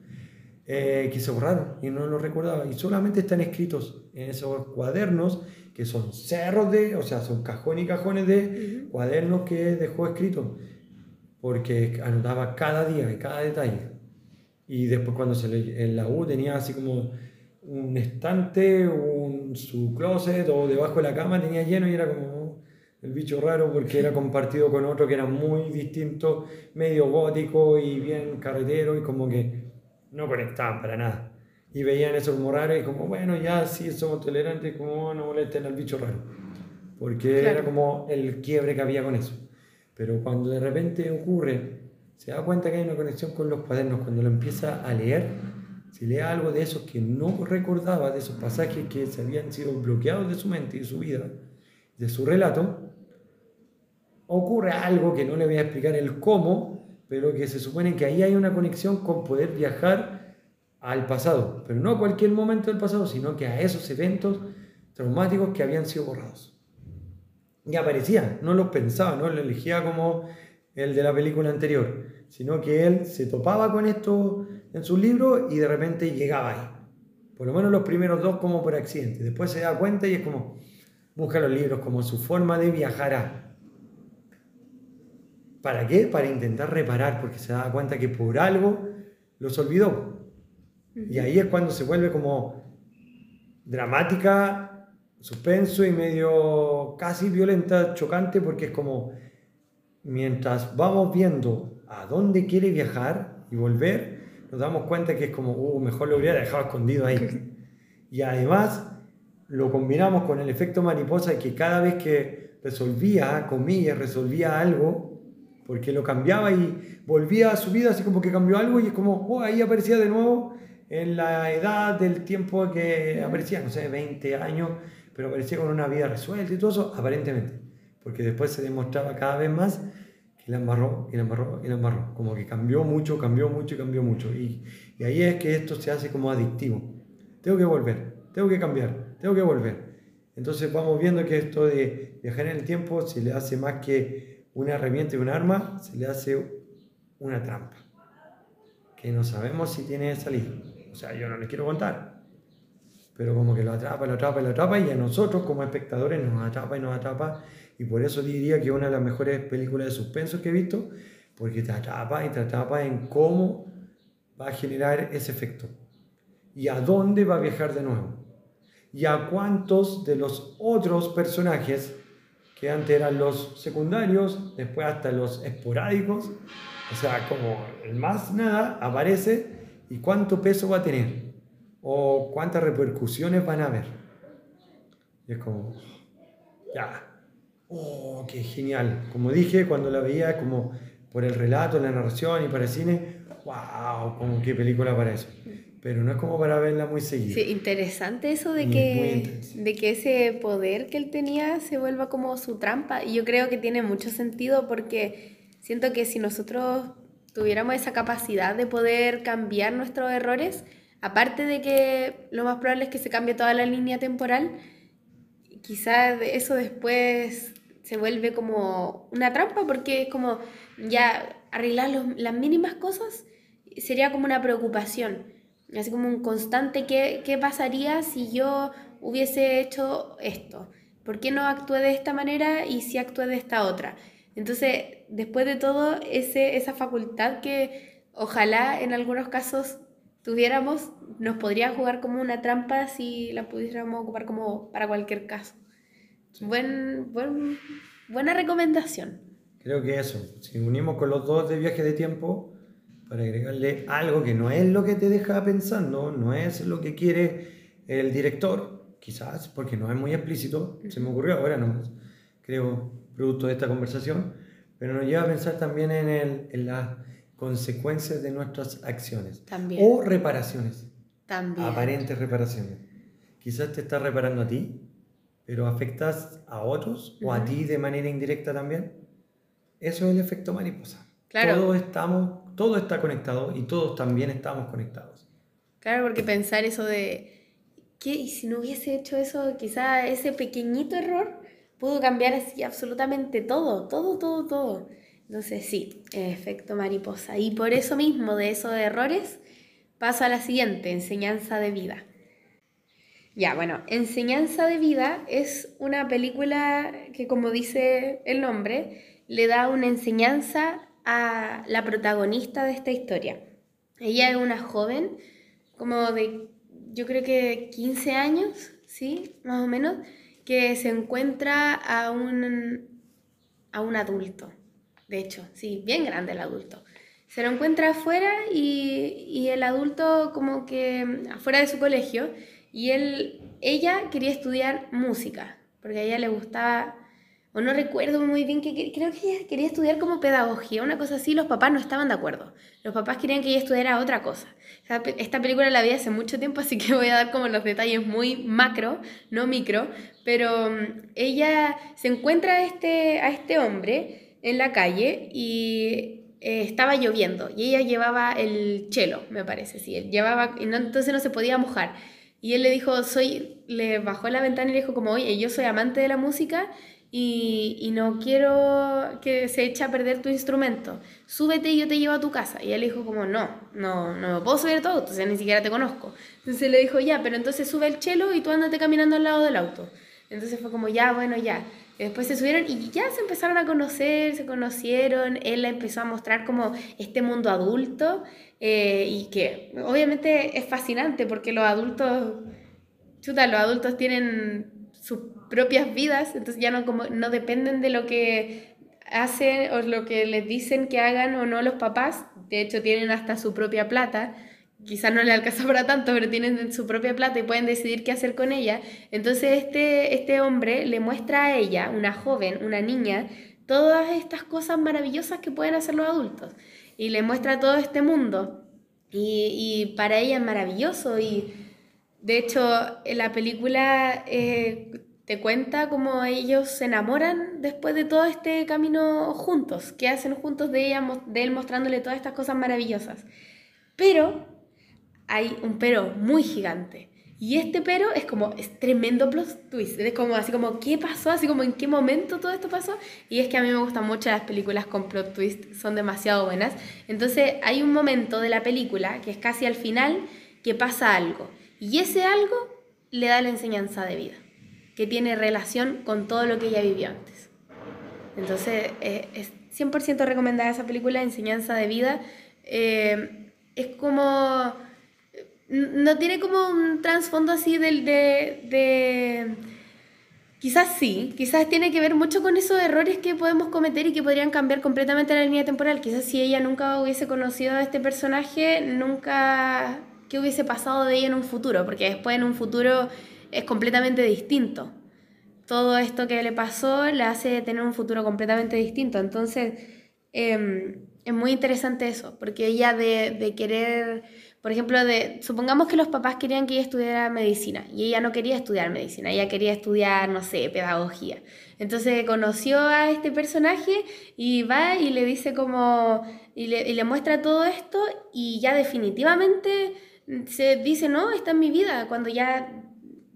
eh, que se borraron y no lo recordaba. Y solamente están escritos en esos cuadernos que son cerros de, o sea, son cajones y cajones de cuadernos que dejó escrito, porque anotaba cada día y cada detalle. Y después cuando se le, en la U tenía así como un estante, un, su closet o debajo de la cama tenía lleno y era como el bicho raro porque era compartido con otro que era muy distinto, medio gótico y bien carretero y como que no conectaban para nada. Y veían eso como raro y como, bueno, ya sí somos tolerantes, como no molesten al bicho raro. Porque era como el quiebre que había con eso. Pero cuando de repente ocurre, se da cuenta que hay una conexión con los cuadernos, cuando lo empieza a leer, si lee algo de esos que no recordaba, de esos pasajes que se habían sido bloqueados de su mente y de su vida, de su relato, ocurre algo que no le voy a explicar el cómo, pero que se supone que ahí hay una conexión con poder viajar al pasado, pero no a cualquier momento del pasado, sino que a esos eventos traumáticos que habían sido borrados. Y aparecía, no los pensaba, no lo elegía como el de la película anterior, sino que él se topaba con esto en sus libros y de repente llegaba ahí. Por lo menos los primeros dos como por accidente. Después se da cuenta y es como, busca los libros como su forma de viajar a. ¿Para qué? Para intentar reparar, porque se da cuenta que por algo los olvidó. Y ahí es cuando se vuelve como dramática, suspenso y medio casi violenta, chocante, porque es como mientras vamos viendo a dónde quiere viajar y volver, nos damos cuenta que es como, uh, mejor lo hubiera dejado escondido ahí. Y además lo combinamos con el efecto mariposa que cada vez que resolvía, comillas, resolvía algo, porque lo cambiaba y volvía a su vida, así como que cambió algo y es como, oh, ahí aparecía de nuevo en la edad del tiempo que aparecía, no sé, 20 años, pero aparecía con una vida resuelta y todo eso, aparentemente, porque después se demostraba cada vez más que la embarró y la embarró y la embarró, como que cambió mucho, cambió mucho y cambió mucho. Y, y ahí es que esto se hace como adictivo. Tengo que volver, tengo que cambiar, tengo que volver. Entonces vamos viendo que esto de viajar en el tiempo se le hace más que una herramienta y un arma, se le hace una trampa, que no sabemos si tiene salida. O sea, yo no les quiero contar, pero como que lo atrapa, lo atrapa, lo atrapa, y a nosotros como espectadores nos atrapa y nos atrapa, y por eso diría que una de las mejores películas de suspenso que he visto, porque te atrapa y te atrapa en cómo va a generar ese efecto, y a dónde va a viajar de nuevo, y a cuántos de los otros personajes que antes eran los secundarios, después hasta los esporádicos, o sea, como el más nada aparece y cuánto peso va a tener o cuántas repercusiones van a haber. Y es como, ya, oh, qué genial. Como dije, cuando la veía como por el relato, la narración y para el cine, wow, como qué película para eso. Pero no es como para verla muy seguida. Sí, interesante eso de que, de que ese poder que él tenía se vuelva como su trampa. Y yo creo que tiene mucho sentido porque siento que si nosotros tuviéramos esa capacidad de poder cambiar nuestros errores, aparte de que lo más probable es que se cambie toda la línea temporal, quizás eso después se vuelve como una trampa porque es como ya arreglar las mínimas cosas sería como una preocupación, así como un constante, ¿qué, ¿qué pasaría si yo hubiese hecho esto? ¿Por qué no actué de esta manera y si actué de esta otra? Entonces, después de todo, ese, esa facultad que ojalá en algunos casos tuviéramos, nos podría jugar como una trampa si la pudiéramos ocupar como para cualquier caso. Buen, buen, buena recomendación. Creo que eso, si unimos con los dos de viaje de tiempo, para agregarle algo que no es lo que te deja pensando, no es lo que quiere el director, quizás, porque no es muy explícito, se me ocurrió ahora nomás, creo, producto de esta conversación, pero nos lleva a pensar también en, el, en las consecuencias de nuestras acciones. También. O reparaciones. También. Aparentes reparaciones. Quizás te estás reparando a ti, pero afectas a otros o a ti de manera indirecta también. Eso es el efecto mariposa. Claro. Todos estamos, todo está conectado y todos también estamos conectados. Claro, porque pensar eso de, ¿qué? Y si no hubiese hecho eso, quizá ese pequeñito error pudo cambiar así absolutamente todo, todo, todo, todo. Entonces sí, efecto mariposa. Y por eso mismo, de esos errores, paso a la siguiente, enseñanza de vida. Ya, bueno, Enseñanza de Vida es una película que, como dice el nombre, le da una enseñanza a la protagonista de esta historia. Ella es una joven, como de, yo creo que 15 años, ¿sí? Más o menos, que se encuentra a un, a un adulto. De hecho, sí, bien grande el adulto. Se lo encuentra afuera y, y el adulto como que afuera de su colegio y él, ella quería estudiar música, porque a ella le gustaba, o no recuerdo muy bien, que creo que ella quería estudiar como pedagogía, una cosa así, los papás no estaban de acuerdo. Los papás querían que ella estudiara otra cosa. Esta película la vi hace mucho tiempo, así que voy a dar como los detalles muy macro, no micro, pero mm, ella se encuentra a este, a este hombre en la calle y eh, estaba lloviendo y ella llevaba el chelo, me parece, sí, llevaba, entonces no se podía mojar. Y él le dijo, soy, le bajó la ventana y le dijo como, oye, yo soy amante de la música y, y, no quiero que se eche a perder tu instrumento. Súbete y yo te llevo a tu casa. Y él dijo como, no, no, no me puedo subir a tu auto, o sea, ni siquiera te conozco. Entonces le dijo, ya, pero entonces sube el chelo y tú andate caminando al lado del auto. Entonces fue como, ya, bueno, ya. después se subieron y ya se empezaron a conocer, se conocieron, él empezó a mostrar como este mundo adulto eh, y que obviamente es fascinante porque los adultos, chuta, los adultos tienen sus propias vidas, entonces ya no, como, no dependen de lo que hacen o lo que les dicen que hagan o no los papás, de hecho tienen hasta su propia plata, quizás no le alcanza para tanto, pero tienen su propia plata y pueden decidir qué hacer con ella. Entonces este, este hombre le muestra a ella, una joven, una niña, todas estas cosas maravillosas que pueden hacer los adultos y le muestra todo este mundo. Y, para ella es maravilloso y de hecho la película eh, te cuenta cómo ellos se enamoran después de todo este camino juntos, que hacen juntos de, ella, de él mostrándole todas estas cosas maravillosas. Pero hay un pero muy gigante. Y este pero es como, es tremendo plot twist. Es como, así como, ¿qué pasó? Así como, ¿en qué momento todo esto pasó? Y es que a mí me gustan mucho las películas con plot twist, son demasiado buenas. Entonces, hay un momento de la película, que es casi al final, que pasa algo. Y ese algo le da la enseñanza de vida, que tiene relación con todo lo que ella vivió antes. Entonces, eh, es 100% recomendada esa película, Enseñanza de Vida. Eh, es como no tiene como un trasfondo así del de, de, Quizás sí, quizás tiene que ver mucho con esos errores que podemos cometer y que podrían cambiar completamente la línea temporal. Quizás si ella nunca hubiese conocido a este personaje, nunca... ¿Qué hubiese pasado de ella en un futuro? Porque después en un futuro es completamente distinto. Todo esto que le pasó le hace tener un futuro completamente distinto. Entonces, eh, es muy interesante eso, porque ella de, de querer, por ejemplo, de, supongamos que los papás querían que ella estudiara medicina y ella no quería estudiar medicina, ella quería estudiar, no sé, pedagogía. Entonces conoció a este personaje y va y le dice como, y le, y le muestra todo esto y ya definitivamente se dice, no, está en mi vida, cuando ya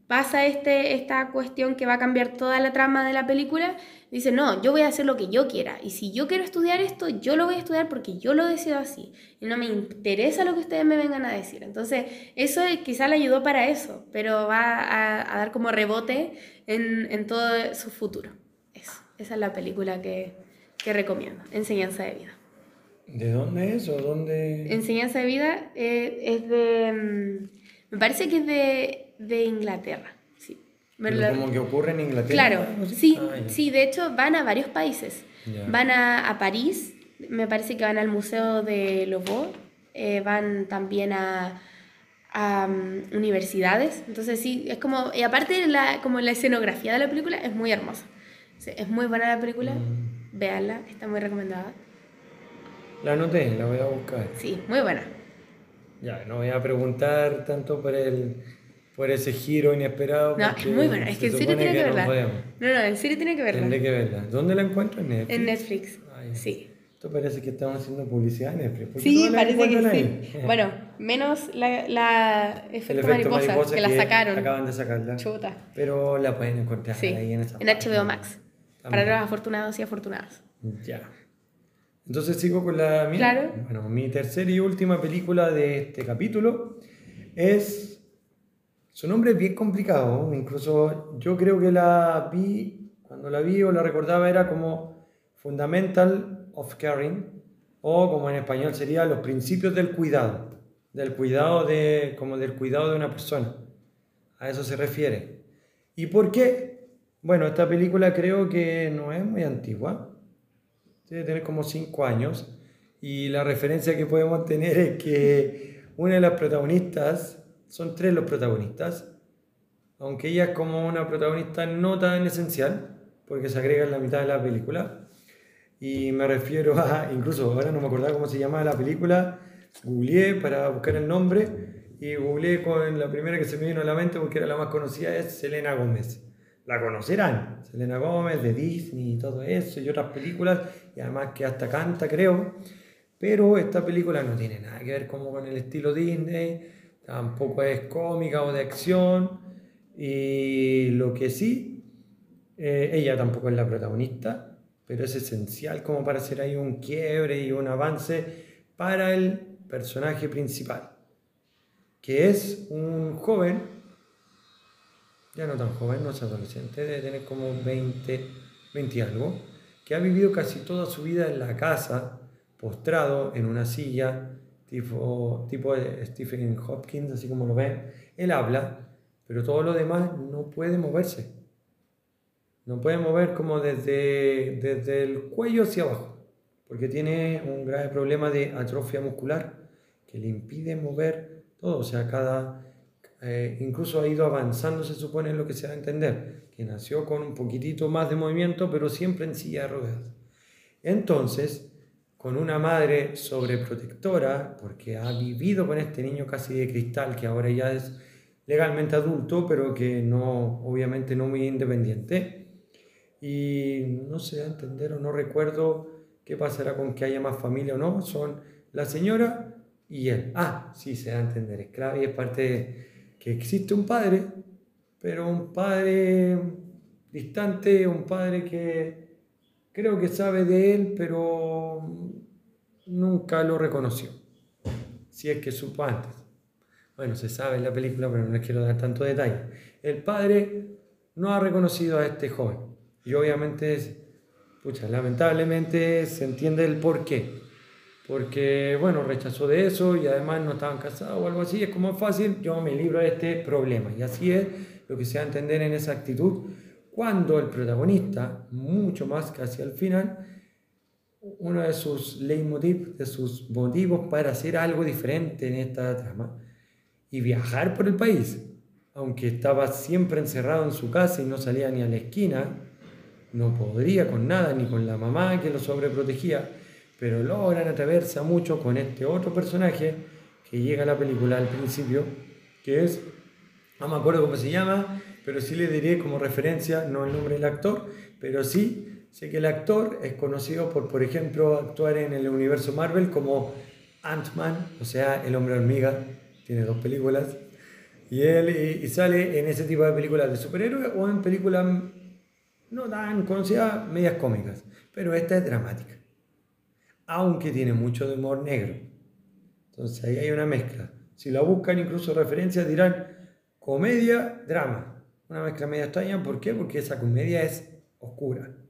pasa este, esta cuestión que va a cambiar toda la trama de la película, dice, no, yo voy a hacer lo que yo quiera. Y si yo quiero estudiar esto, yo lo voy a estudiar porque yo lo decido así. Y no me interesa lo que ustedes me vengan a decir. Entonces, eso quizá le ayudó para eso, pero va a, dar como rebote en, en, todo su futuro. Eso, esa es la película que, que recomiendo, Enseñanza de Vida. ¿De dónde es o dónde? Enseñanza de Vida eh, es de... Mm, me parece que es de de Inglaterra. Como que ocurre en Inglaterra. Claro, sí, ah, sí, de hecho van a varios países. Van a, a, París, me parece que van al Museo de Louvre, eh, van también a, a um, universidades. Entonces sí, es como, y aparte la, como la escenografía de la película es muy hermosa. es muy buena la película, mm. véanla, está muy recomendada. La anoté, la voy a buscar. Sí, muy buena. Ya, no voy a preguntar tanto por el por ese giro inesperado. No, es muy buena, es que en serio tiene que, verla. No, no, en serio tiene que verla. Tendré que verla. ¿Dónde la encuentro? En Netflix. En Netflix, ah, sí. Esto parece que estamos haciendo publicidad en Netflix. Sí, parece que sí. bueno, menos la, la efecto, mariposa, que, la sacaron. Acaban de sacarla. Chuta. Pero la pueden encontrar ahí en esa En HBO Max. Para los afortunados y afortunadas. Ya. Entonces sigo con la mía. Claro. Bueno, mi tercera y última película de este capítulo es su nombre es bien complicado, incluso yo creo que la vi, cuando la vi o la recordaba era como Fundamental of Caring, o como en español sería los principios del cuidado, del cuidado de, como del cuidado de una persona. A eso se refiere. ¿Y por qué? Bueno, esta película creo que no es muy antigua, debe tener como 5 años, y la referencia que podemos tener es que una de las protagonistas son tres los protagonistas, aunque ella es como una protagonista no tan esencial, porque se agrega en la mitad de la película. Y me refiero a, incluso ahora no me acordaba cómo se llamaba la película, googleé para buscar el nombre y googleé con la primera que se me vino a la mente porque era la más conocida, es Selena Gómez. La conocerán, Selena Gómez de Disney y todo eso y otras películas, y además que hasta canta creo, pero esta película no tiene nada que ver como con el estilo Disney, tampoco es cómica o de acción. Y lo que sí, eh, ella tampoco es la protagonista, pero es esencial como para hacer ahí un quiebre y un avance para el personaje principal, que es un joven, ya no tan joven, no es adolescente, debe tener como 20, 20 y algo, que ha vivido casi toda su vida en la casa, postrado en una silla, tipo, tipo Stephen Hopkins, así como lo ven, él habla, pero todo lo demás no puede moverse. No puede mover como desde, desde el cuello hacia abajo, porque tiene un grave problema de atrofia muscular que le impide mover todo, o sea, cada... Eh, incluso ha ido avanzando, se supone, en lo que se va a entender, que nació con un poquitito más de movimiento, pero siempre en silla de ruedas. Entonces, con una madre sobreprotectora, porque ha vivido con este niño casi de cristal, que ahora ya es legalmente adulto, pero que no, obviamente no muy independiente. Y no sé entender o no recuerdo qué pasará con que haya más familia o no. Son la señora y él. Ah, sí, se da a entender. Es clave y es parte de que existe un padre, pero un padre distante, un padre que creo que sabe de él, pero nunca lo reconoció, si es que supo antes. Bueno, se sabe en la película, pero no les quiero dar tanto detalle. El padre no ha reconocido a este joven y obviamente, pucha, lamentablemente se entiende el por qué. Porque, bueno, rechazó de eso y además no estaban casados o algo así. Es como fácil, yo me libro de este problema. Y así es lo que se va a entender en esa actitud cuando el protagonista, mucho más que hacia el final, uno de sus leitmotiv, de sus motivos para hacer algo diferente en esta trama y viajar por el país. Aunque estaba siempre encerrado en su casa y no salía ni a la esquina, no podría con nada, ni con la mamá que lo sobreprotegía, pero logran atreverse a mucho con este otro personaje que llega a la película al principio, que es, no me acuerdo cómo se llama, pero sí le diré como referencia, no el nombre del actor, pero sí sé que el actor es conocido por, por ejemplo, actuar en el universo Marvel como Ant-Man, o sea, el hombre hormiga, tiene dos películas, y él y, sale en ese tipo de películas de superhéroes o en películas no tan conocidas, medias cómicas, pero esta es dramática, aunque tiene mucho de humor negro. Entonces ahí hay una mezcla. Si la buscan incluso referencias dirán comedia, drama. Una mezcla media extraña, ¿por qué? Porque esa comedia es oscura.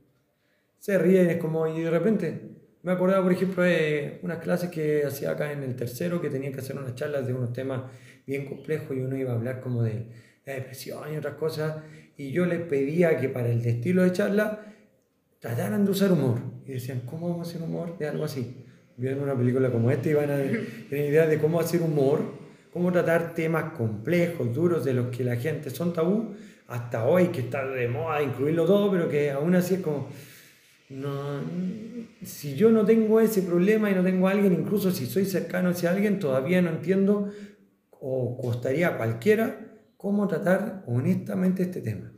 Se ríen, es como, y de repente, me acordaba, por ejemplo, de unas clases que hacía acá en el tercero, que tenía que hacer unas charlas de unos temas bien complejos y uno iba a hablar como de la depresión y otras cosas, y yo les pedía que para el estilo de charla trataran de usar humor. Y decían, ¿cómo vamos a hacer humor de algo así? Vieron una película como esta y van a tener idea de cómo hacer humor, cómo tratar temas complejos, duros, de los que la gente son tabú, hasta hoy que está de moda incluirlo todo, pero que aún así es como no, si yo no tengo ese problema y no tengo a alguien, incluso si soy cercano a ese alguien, todavía no entiendo o costaría a cualquiera cómo tratar honestamente este tema.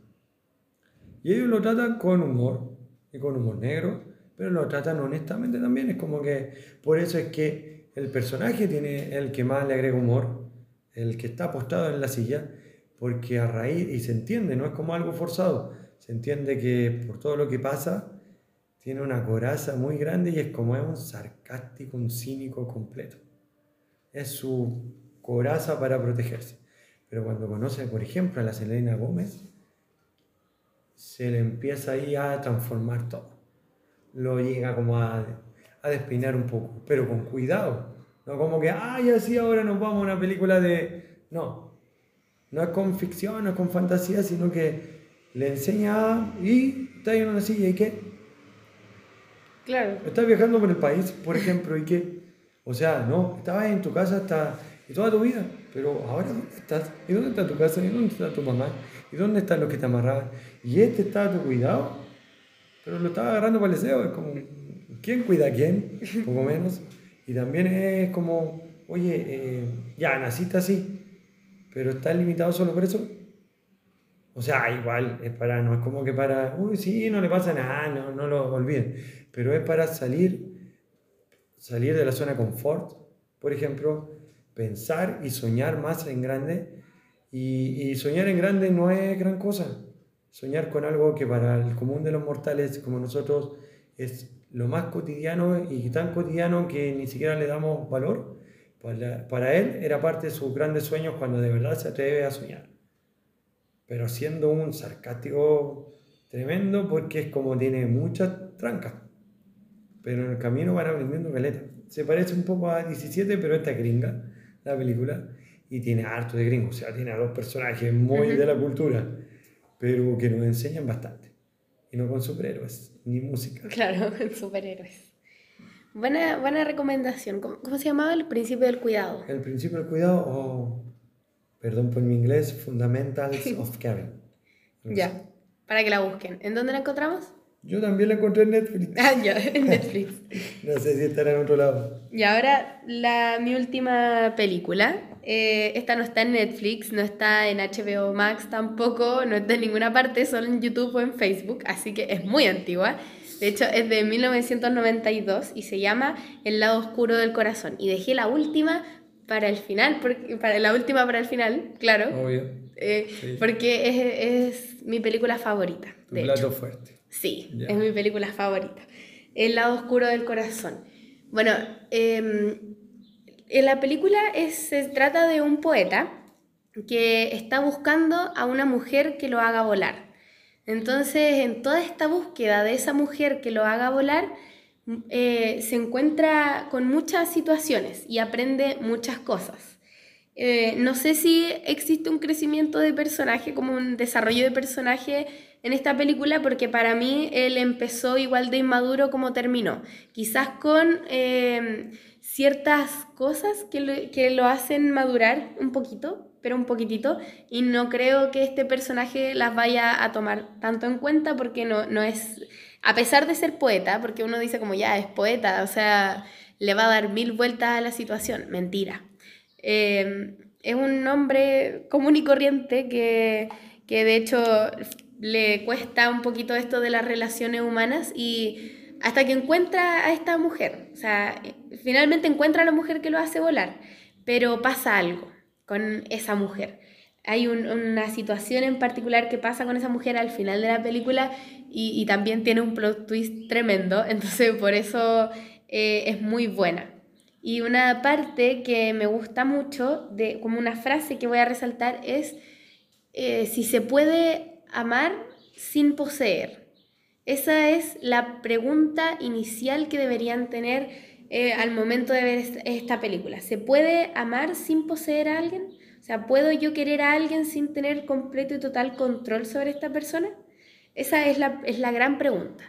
Y ellos lo tratan con humor, y con humor negro, pero lo tratan honestamente también. Es como que por eso es que el personaje tiene el que más le agrega humor, el que está apostado en la silla, porque a raíz, y se entiende, no es como algo forzado, se entiende que por todo lo que pasa, tiene una coraza muy grande y es como es un sarcástico, un cínico completo. Es su coraza para protegerse. Pero cuando conoce, por ejemplo, a la Selena Gómez, se le empieza ahí a transformar todo. Lo llega como a, a despeinar un poco, pero con cuidado. No como que, ay, así ahora nos vamos a una película de... No, no es con ficción, no es con fantasía, sino que le enseña y está en una silla y qué, Estás viajando por el país, por ejemplo, y qué. O sea, no, estabas en tu casa hasta toda tu vida, pero ahora ¿dónde estás? ¿Y dónde está tu casa? ¿Y dónde está tu mamá? ¿Y dónde están los que te amarraban? Y este está a tu cuidado, pero lo estaba agarrando para el deseo. Es como, ¿quién cuida a quién? Poco menos. Y también es como, oye, eh, ya naciste así, pero estás limitado solo por eso. O sea, igual, es para, no es como que para, uy, sí, no le pasa nada, no, no lo olviden pero es para salir, salir de la zona de confort, por ejemplo, pensar y soñar más en grande. Y, soñar en grande no es gran cosa. Soñar con algo que para el común de los mortales como nosotros es lo más cotidiano y tan cotidiano que ni siquiera le damos valor, para, para él era parte de sus grandes sueños cuando de verdad se atreve a soñar. Pero siendo un sarcástico tremendo porque es como tiene muchas trancas pero en el camino van aprendiendo caleta. Se parece un poco a 17, pero esta gringa, la película, y tiene harto de gringo, o sea, tiene a dos personajes muy de la cultura, pero que nos enseñan bastante. Y no con superhéroes, ni música. Claro, con superhéroes. Buena, buena recomendación. ¿Cómo, se llamaba? El principio del cuidado. El principio del cuidado, o, perdón por mi inglés, Fundamentals of Caring. Ya, para que la busquen. ¿En dónde la encontramos? Yo también la encontré en Netflix. Ah, ya, en Netflix. no sé si estará en otro lado. Y ahora la, mi última película. Eh, esta no está en Netflix, no está en HBO Max tampoco, no está en ninguna parte, solo en YouTube o en Facebook, así que es muy antigua. De hecho, es de 1992 y se llama El lado oscuro del corazón. Y dejé la última para el final, porque, para la última para el final, claro. Obvio. Eh, porque es, es, mi película favorita. Tu plato fuerte. Sí, es mi película favorita. El lado oscuro del corazón. Bueno, em, en la película se trata de un poeta que está buscando a una mujer que lo haga volar. Entonces, en toda esta búsqueda de esa mujer que lo haga volar, eh, se encuentra con muchas situaciones y aprende muchas cosas. Eh, no sé si existe un crecimiento de personaje, como un desarrollo de personaje en esta película porque para mí él empezó igual de inmaduro como terminó. Quizás con eh, ciertas cosas que lo, que lo hacen madurar un poquito, pero un poquitito, y no creo que este personaje las vaya a tomar tanto en cuenta porque no, no es A pesar de ser poeta, porque uno dice como ya es poeta, o sea, le va a dar mil vueltas a la situación. Mentira. Eh, es un hombre común y corriente que, que de hecho le cuesta un poquito esto de las relaciones humanas y hasta que encuentra a esta mujer, o sea, finalmente encuentra a la mujer que lo hace volar, pero pasa algo con esa mujer. Hay una situación en particular que pasa con esa mujer al final de la película y, también tiene un plot twist tremendo, entonces por eso eh, es muy buena. Y una parte que me gusta mucho, de, como una frase que voy a resaltar, es eh, si se puede amar sin poseer. Esa es la pregunta inicial que deberían tener eh, al momento de ver esta, película. ¿Se puede amar sin poseer a alguien? Sea, ¿puedo yo querer a alguien sin tener completo y total control sobre esta persona? Esa es la, es la gran pregunta.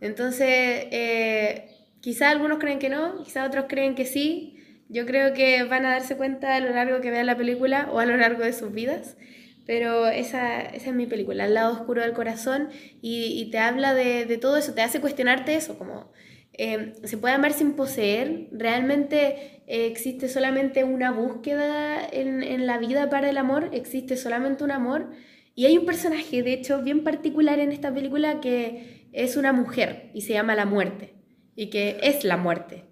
Entonces, eh, quizá algunos creen que no, quizá otros creen que sí. Yo creo que van a darse cuenta a lo largo que vean la película o a lo largo de sus vidas. Pero esa, esa es mi película, El lado oscuro del corazón, y, y te habla de, de, todo eso, te hace cuestionarte eso, como eh, se puede amar sin poseer, realmente existe solamente una búsqueda en, en la vida para el amor, existe solamente un amor, y hay un personaje, de hecho, bien particular en esta película que es una mujer y se llama la muerte, y que es la muerte.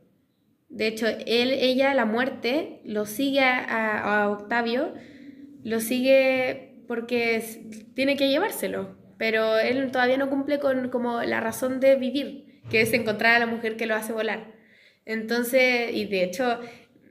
De hecho, él, ella, la muerte, lo sigue a, a Octavio, lo sigue porque tiene que llevárselo, pero él todavía no cumple con como la razón de vivir, que es encontrar a la mujer que lo hace volar. Entonces, y de hecho,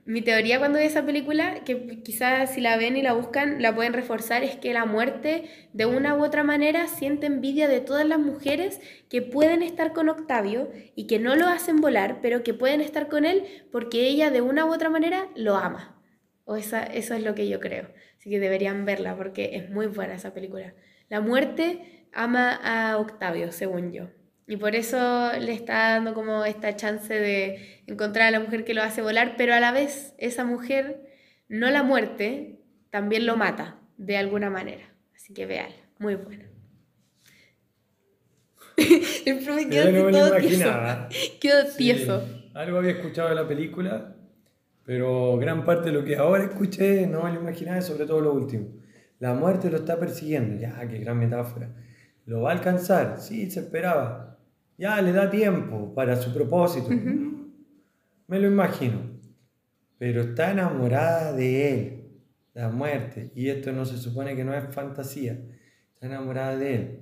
mi teoría cuando ve esa película, que quizás si la ven y la buscan, la pueden reforzar, es que la muerte de una u otra manera siente envidia de todas las mujeres que pueden estar con Octavio y que no lo hacen volar, pero que pueden estar con él porque ella de una u otra manera lo ama. O esa, eso es lo que yo creo. Así que deberían verla porque es muy buena esa película. La muerte ama a Octavio, según yo. Y por eso le está dando como esta chance de encontrar a la mujer que lo hace volar, pero a la vez esa mujer, no la muerte, también lo mata de alguna manera. Así que véala, muy buena. El profe quedó, no todo tieso. Quedó tieso. Algo había escuchado de la película pero gran parte de lo que ahora escuché no me lo imaginaba, sobre todo lo último. La muerte lo está persiguiendo, ya, qué gran metáfora. ¿Lo va a alcanzar? Sí, se esperaba. Ya, le da tiempo para su propósito. Me lo imagino. Pero está enamorada de él, la muerte. Y esto no se supone que no es fantasía. Está enamorada de él.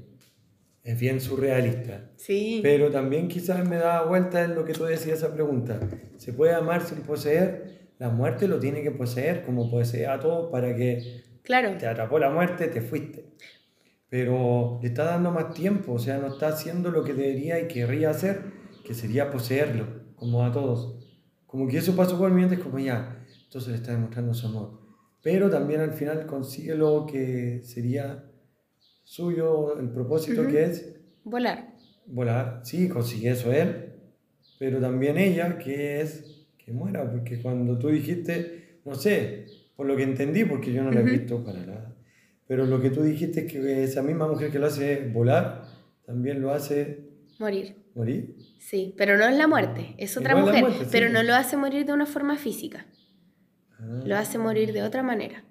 Es bien surrealista. Sí. Pero también quizás me da vuelta en lo que tú decías esa pregunta. ¿Se puede amar sin poseer? la muerte lo tiene que poseer como posee a todos para que claro. te atrapó la muerte, te fuiste. Pero le está dando más tiempo, o sea, no está haciendo lo que debería y querría hacer, que sería poseerlo, como a todos. Como que eso pasó por mi mente, es como ya, entonces le está demostrando su amor. Pero también al final consigue lo que sería suyo, el propósito que es... Volar. Volar, sí, consigue eso él, pero también ella, que es que muera, porque cuando tú dijiste, no sé, por lo que entendí, porque yo no la he visto para nada, pero lo que tú dijiste es que esa misma mujer que lo hace volar, también lo hace... Morir. ¿Morir? Sí, pero no es la muerte, es otra mujer, pero no lo hace morir de una forma física, ah. lo hace morir de otra manera.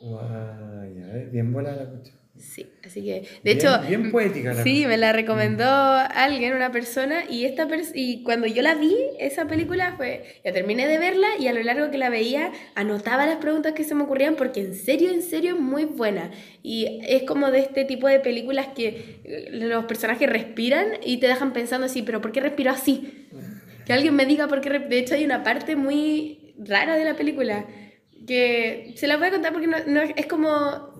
Guay, bien buena la cuestión. Sí, así que, de hecho, bien poética sí, me la recomendó alguien, una persona, y esta y cuando yo la vi, esa película fue, ya terminé de verla y a lo largo que la veía anotaba las preguntas que se me ocurrían porque en serio, en serio es muy buena. Y es como de este tipo de películas que eh, los personajes respiran y te dejan pensando así, pero ¿por qué respiro así? Que alguien me diga por qué, de hecho hay una parte muy rara de la película que se la voy a contar porque no, no es como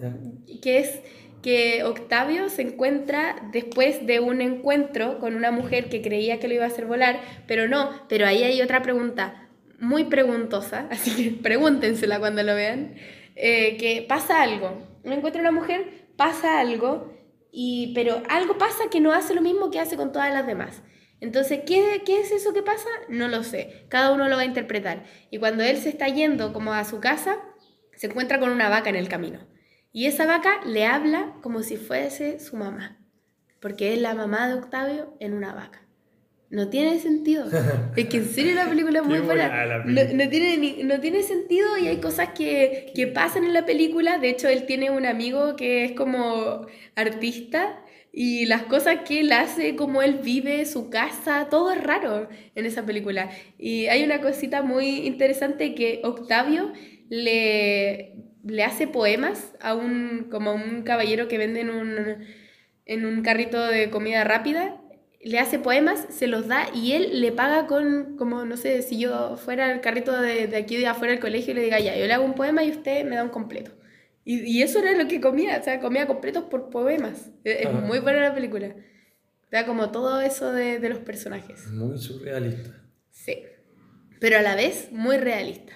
que es que Octavio se encuentra después de un encuentro con una mujer que creía que lo iba a hacer volar, pero no, pero ahí hay otra pregunta muy preguntosa, así que pregúntensela cuando lo vean, eh, que pasa algo, uno encuentra una mujer, pasa algo, y, pero algo pasa que no hace lo mismo que hace con todas las demás. Entonces, ¿qué, ¿qué es eso que pasa? No lo sé, cada uno lo va a interpretar. Y cuando él se está yendo como a su casa, se encuentra con una vaca en el camino. Y esa vaca le habla como si fuese su mamá. porque es la mamá de Octavio en una vaca. No tiene sentido. Es que en serio la película es muy buena. No, tiene, ni- no tiene sentido y hay cosas que, que pasan en la película. De hecho, él tiene un amigo que es como artista y las cosas que él hace, como él vive, su casa, todo es raro en esa película. Y hay una cosita muy interesante que Octavio le, le hace poemas a un, como a un caballero que vende en un, en un carrito de comida rápida. Le hace poemas, se los da y él le paga con, como no sé, si yo fuera el carrito de, de aquí de afuera del colegio y le diga, ya, yo le hago un poema y usted me da un completo. Y, y eso era lo que comía, o sea, comía completos por poemas. Es, es Ajá. muy buena la película. Da como todo eso de, de los personajes. Muy surrealista. Sí. Pero a la vez muy realista.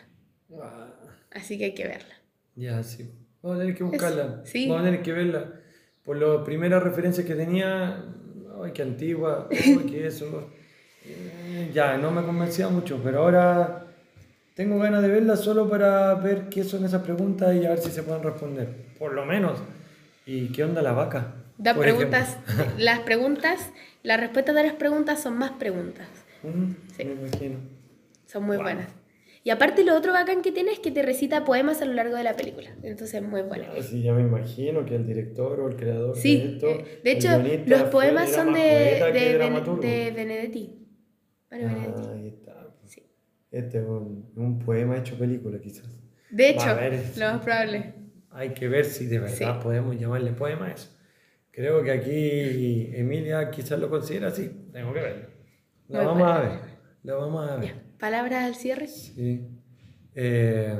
Así que hay que verla. Ya, sí. Vamos a tener que buscarla. sí. Vamos a tener que verla. Por las primeras referencias que tenía, ay, qué antigua, ay, que eso. eh, Ya, no me convencía mucho, pero ahora tengo ganas de verla solo para ver qué son esas preguntas y a ver si se pueden responder. Por lo menos. ¿Y qué onda la vaca? Da preguntas, las preguntas, las respuestas de las preguntas son más preguntas. Mm, Sí. Me imagino. Son muy Wow. buenas. Y aparte lo otro bacán que tiene es que te recita poemas a lo largo de la película. Entonces muy buena. Ah, sí, ya me imagino que el director o el creador Sí, de esto. eh, de hecho los poemas son de, de, Ben- de Benedetti. Mario Ah, Benedetti. ahí está. Sí. Este es un, un poema hecho película, quizás. De hecho, lo más probable. Hay que ver si de verdad Sí. podemos llamarle poema a eso. Creo que aquí Emilia quizás lo considera así. Tengo que verlo. Muy vamos buena. a ver. La vamos a ver. Ya, palabras al cierre. Sí. Eh,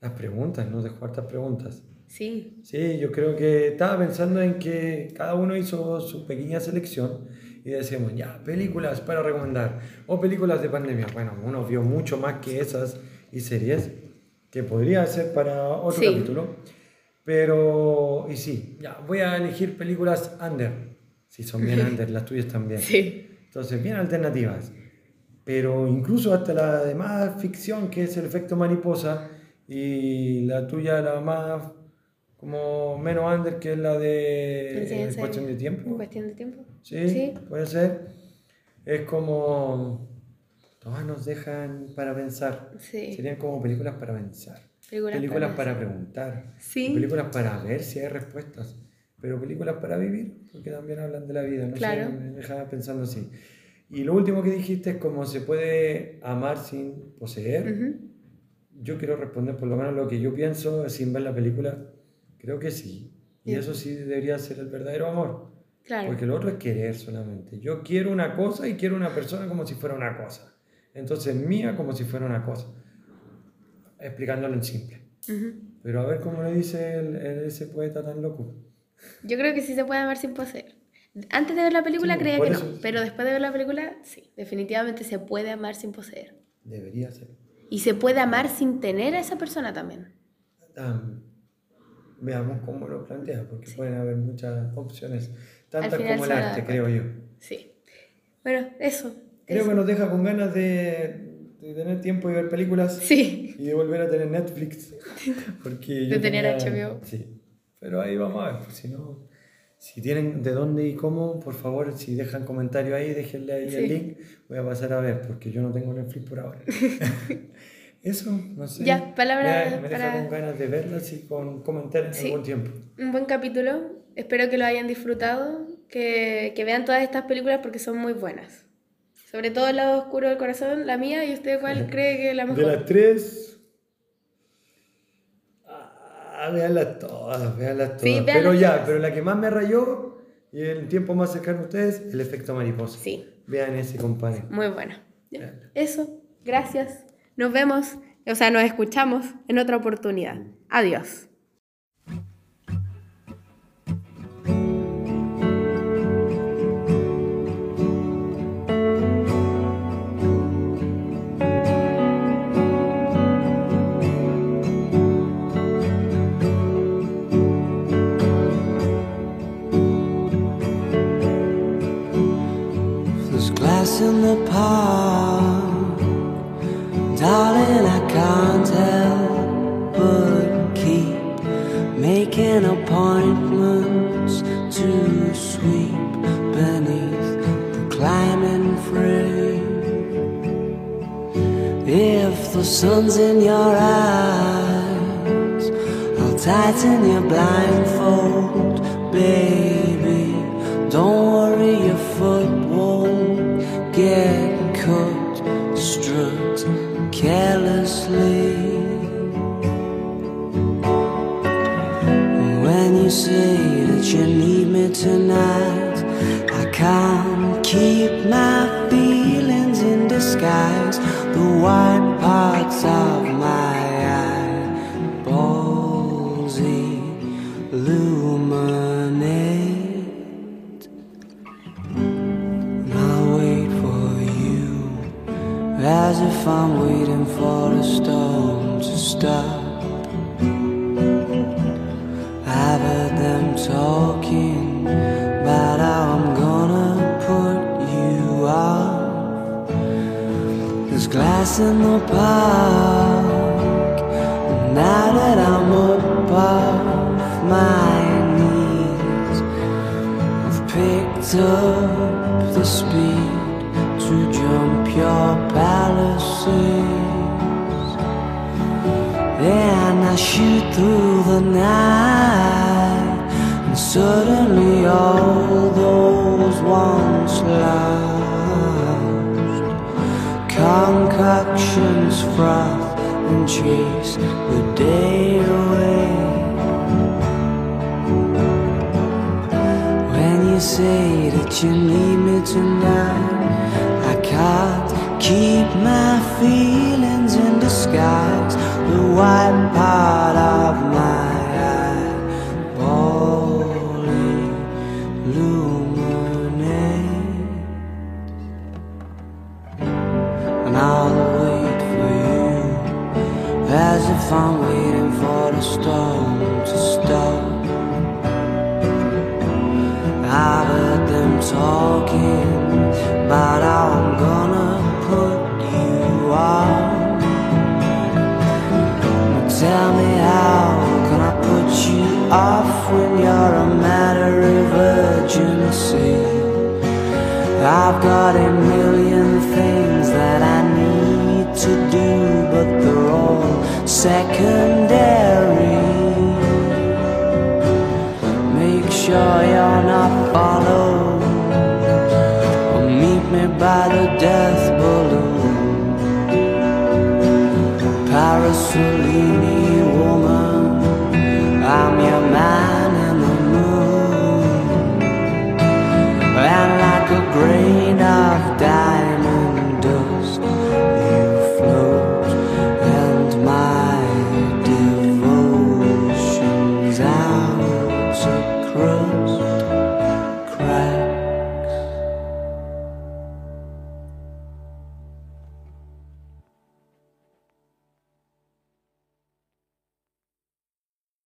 las preguntas, ¿no? Dejó hartas preguntas. Sí, Sí, yo creo que estaba pensando en que cada uno hizo su pequeña selección y decíamos, ya, películas para recomendar o películas de pandemia. Bueno, uno vio mucho más que esas y series que podría ser para otro Sí. capítulo. Pero, y sí, ya, voy a elegir películas under. Si son bien under, las tuyas también. sí. Entonces, bien alternativas. Pero incluso hasta la de más ficción, que es el efecto mariposa, y la tuya, la más como menos under, que es la de cuestión de en tiempo. cuestión de tiempo. Sí, Sí. puede ser. Es como. Todas nos dejan para pensar. Sí. Serían como películas para pensar. Películas Películas para para preguntar. Sí. Películas para ver si hay respuestas. Pero películas para vivir, porque también hablan de la vida. No Claro. sé, me dejaba pensando así. Y lo último que dijiste es cómo se puede amar sin poseer. Yo quiero responder por lo menos lo que yo pienso sin ver la película. Creo que sí. Y eso sí debería ser el verdadero amor. Claro. Porque lo otro es querer solamente. Yo quiero una cosa y quiero una persona como si fuera una cosa. Entonces mía como si fuera una cosa. Explicándolo en simple. Pero a ver cómo le dice el- el- ese poeta tan loco. Yo creo que sí se puede amar sin poseer. Antes de ver la película Sí, creía que no, es- pero después de ver la película, sí, definitivamente se puede amar sin poseer. Debería ser. Y se puede amar sin tener a esa persona también. Tan- veamos cómo lo plantea, porque pueden haber muchas opciones. Tantas como el arte, creo yo. Sí. Bueno, eso. Creo eso. que nos deja con ganas de, de tener tiempo y ver películas. Sí. Y de volver a tener Netflix. Porque De tener tenía- HBO. Sí. Pero ahí vamos a ver. si no, si tienen de dónde y cómo, por favor, si dejan comentario ahí, déjenle ahí el Sí. link. Voy a pasar a ver, porque yo no tengo Netflix por ahora. Eso, no sé. Ya, palabra Me, me deja para- con ganas de verlas y con comentar en Sí. algún tiempo. Un buen capítulo. Espero que lo hayan disfrutado. Que, que vean todas estas películas porque son muy buenas. Sobre todo el lado oscuro del corazón, la mía. ¿Y usted cuál cree que es la De mejor? las tres. Ah, véanlas todas, véanlas todas. Sí, pero ya, todas. pero la que más me rayó y el tiempo más cercano a ustedes, el efecto mariposa. Sí. Vean ese, compadre. Muy buena. Eso. Gracias. Nos vemos. O sea, nos escuchamos en otra oportunidad. Adiós. In the park, darling. I can't help but keep making appointments to sweep beneath the climbing frame. If the sun's in your eyes, I'll tighten your blindfold, baby. Don't carelessly. When you say that you need me tonight, I can't keep my as if I'm waiting for a storm to stop. I've heard them talking about how I'm gonna put you off. There's glass in the park. and Now that I'm up off my knees, I've picked up the speed your palaces. And I shoot through the night, and suddenly all those once lost concoctions froth and chase the day away. When you say that you need me tonight, can't keep my feelings in disguise. The white part of my eyeball illuminate, and I'll wait for you as if I'm waiting for the storm to stop. I heard them talking how I'm gonna put you out. Tell me how can I put you off when you're a matter of urgency? I've got a million things that I need to do, but they're all secondary. Make sure you're not followed. death balloon. Parasolini woman I'm your man in the moon. And like a grave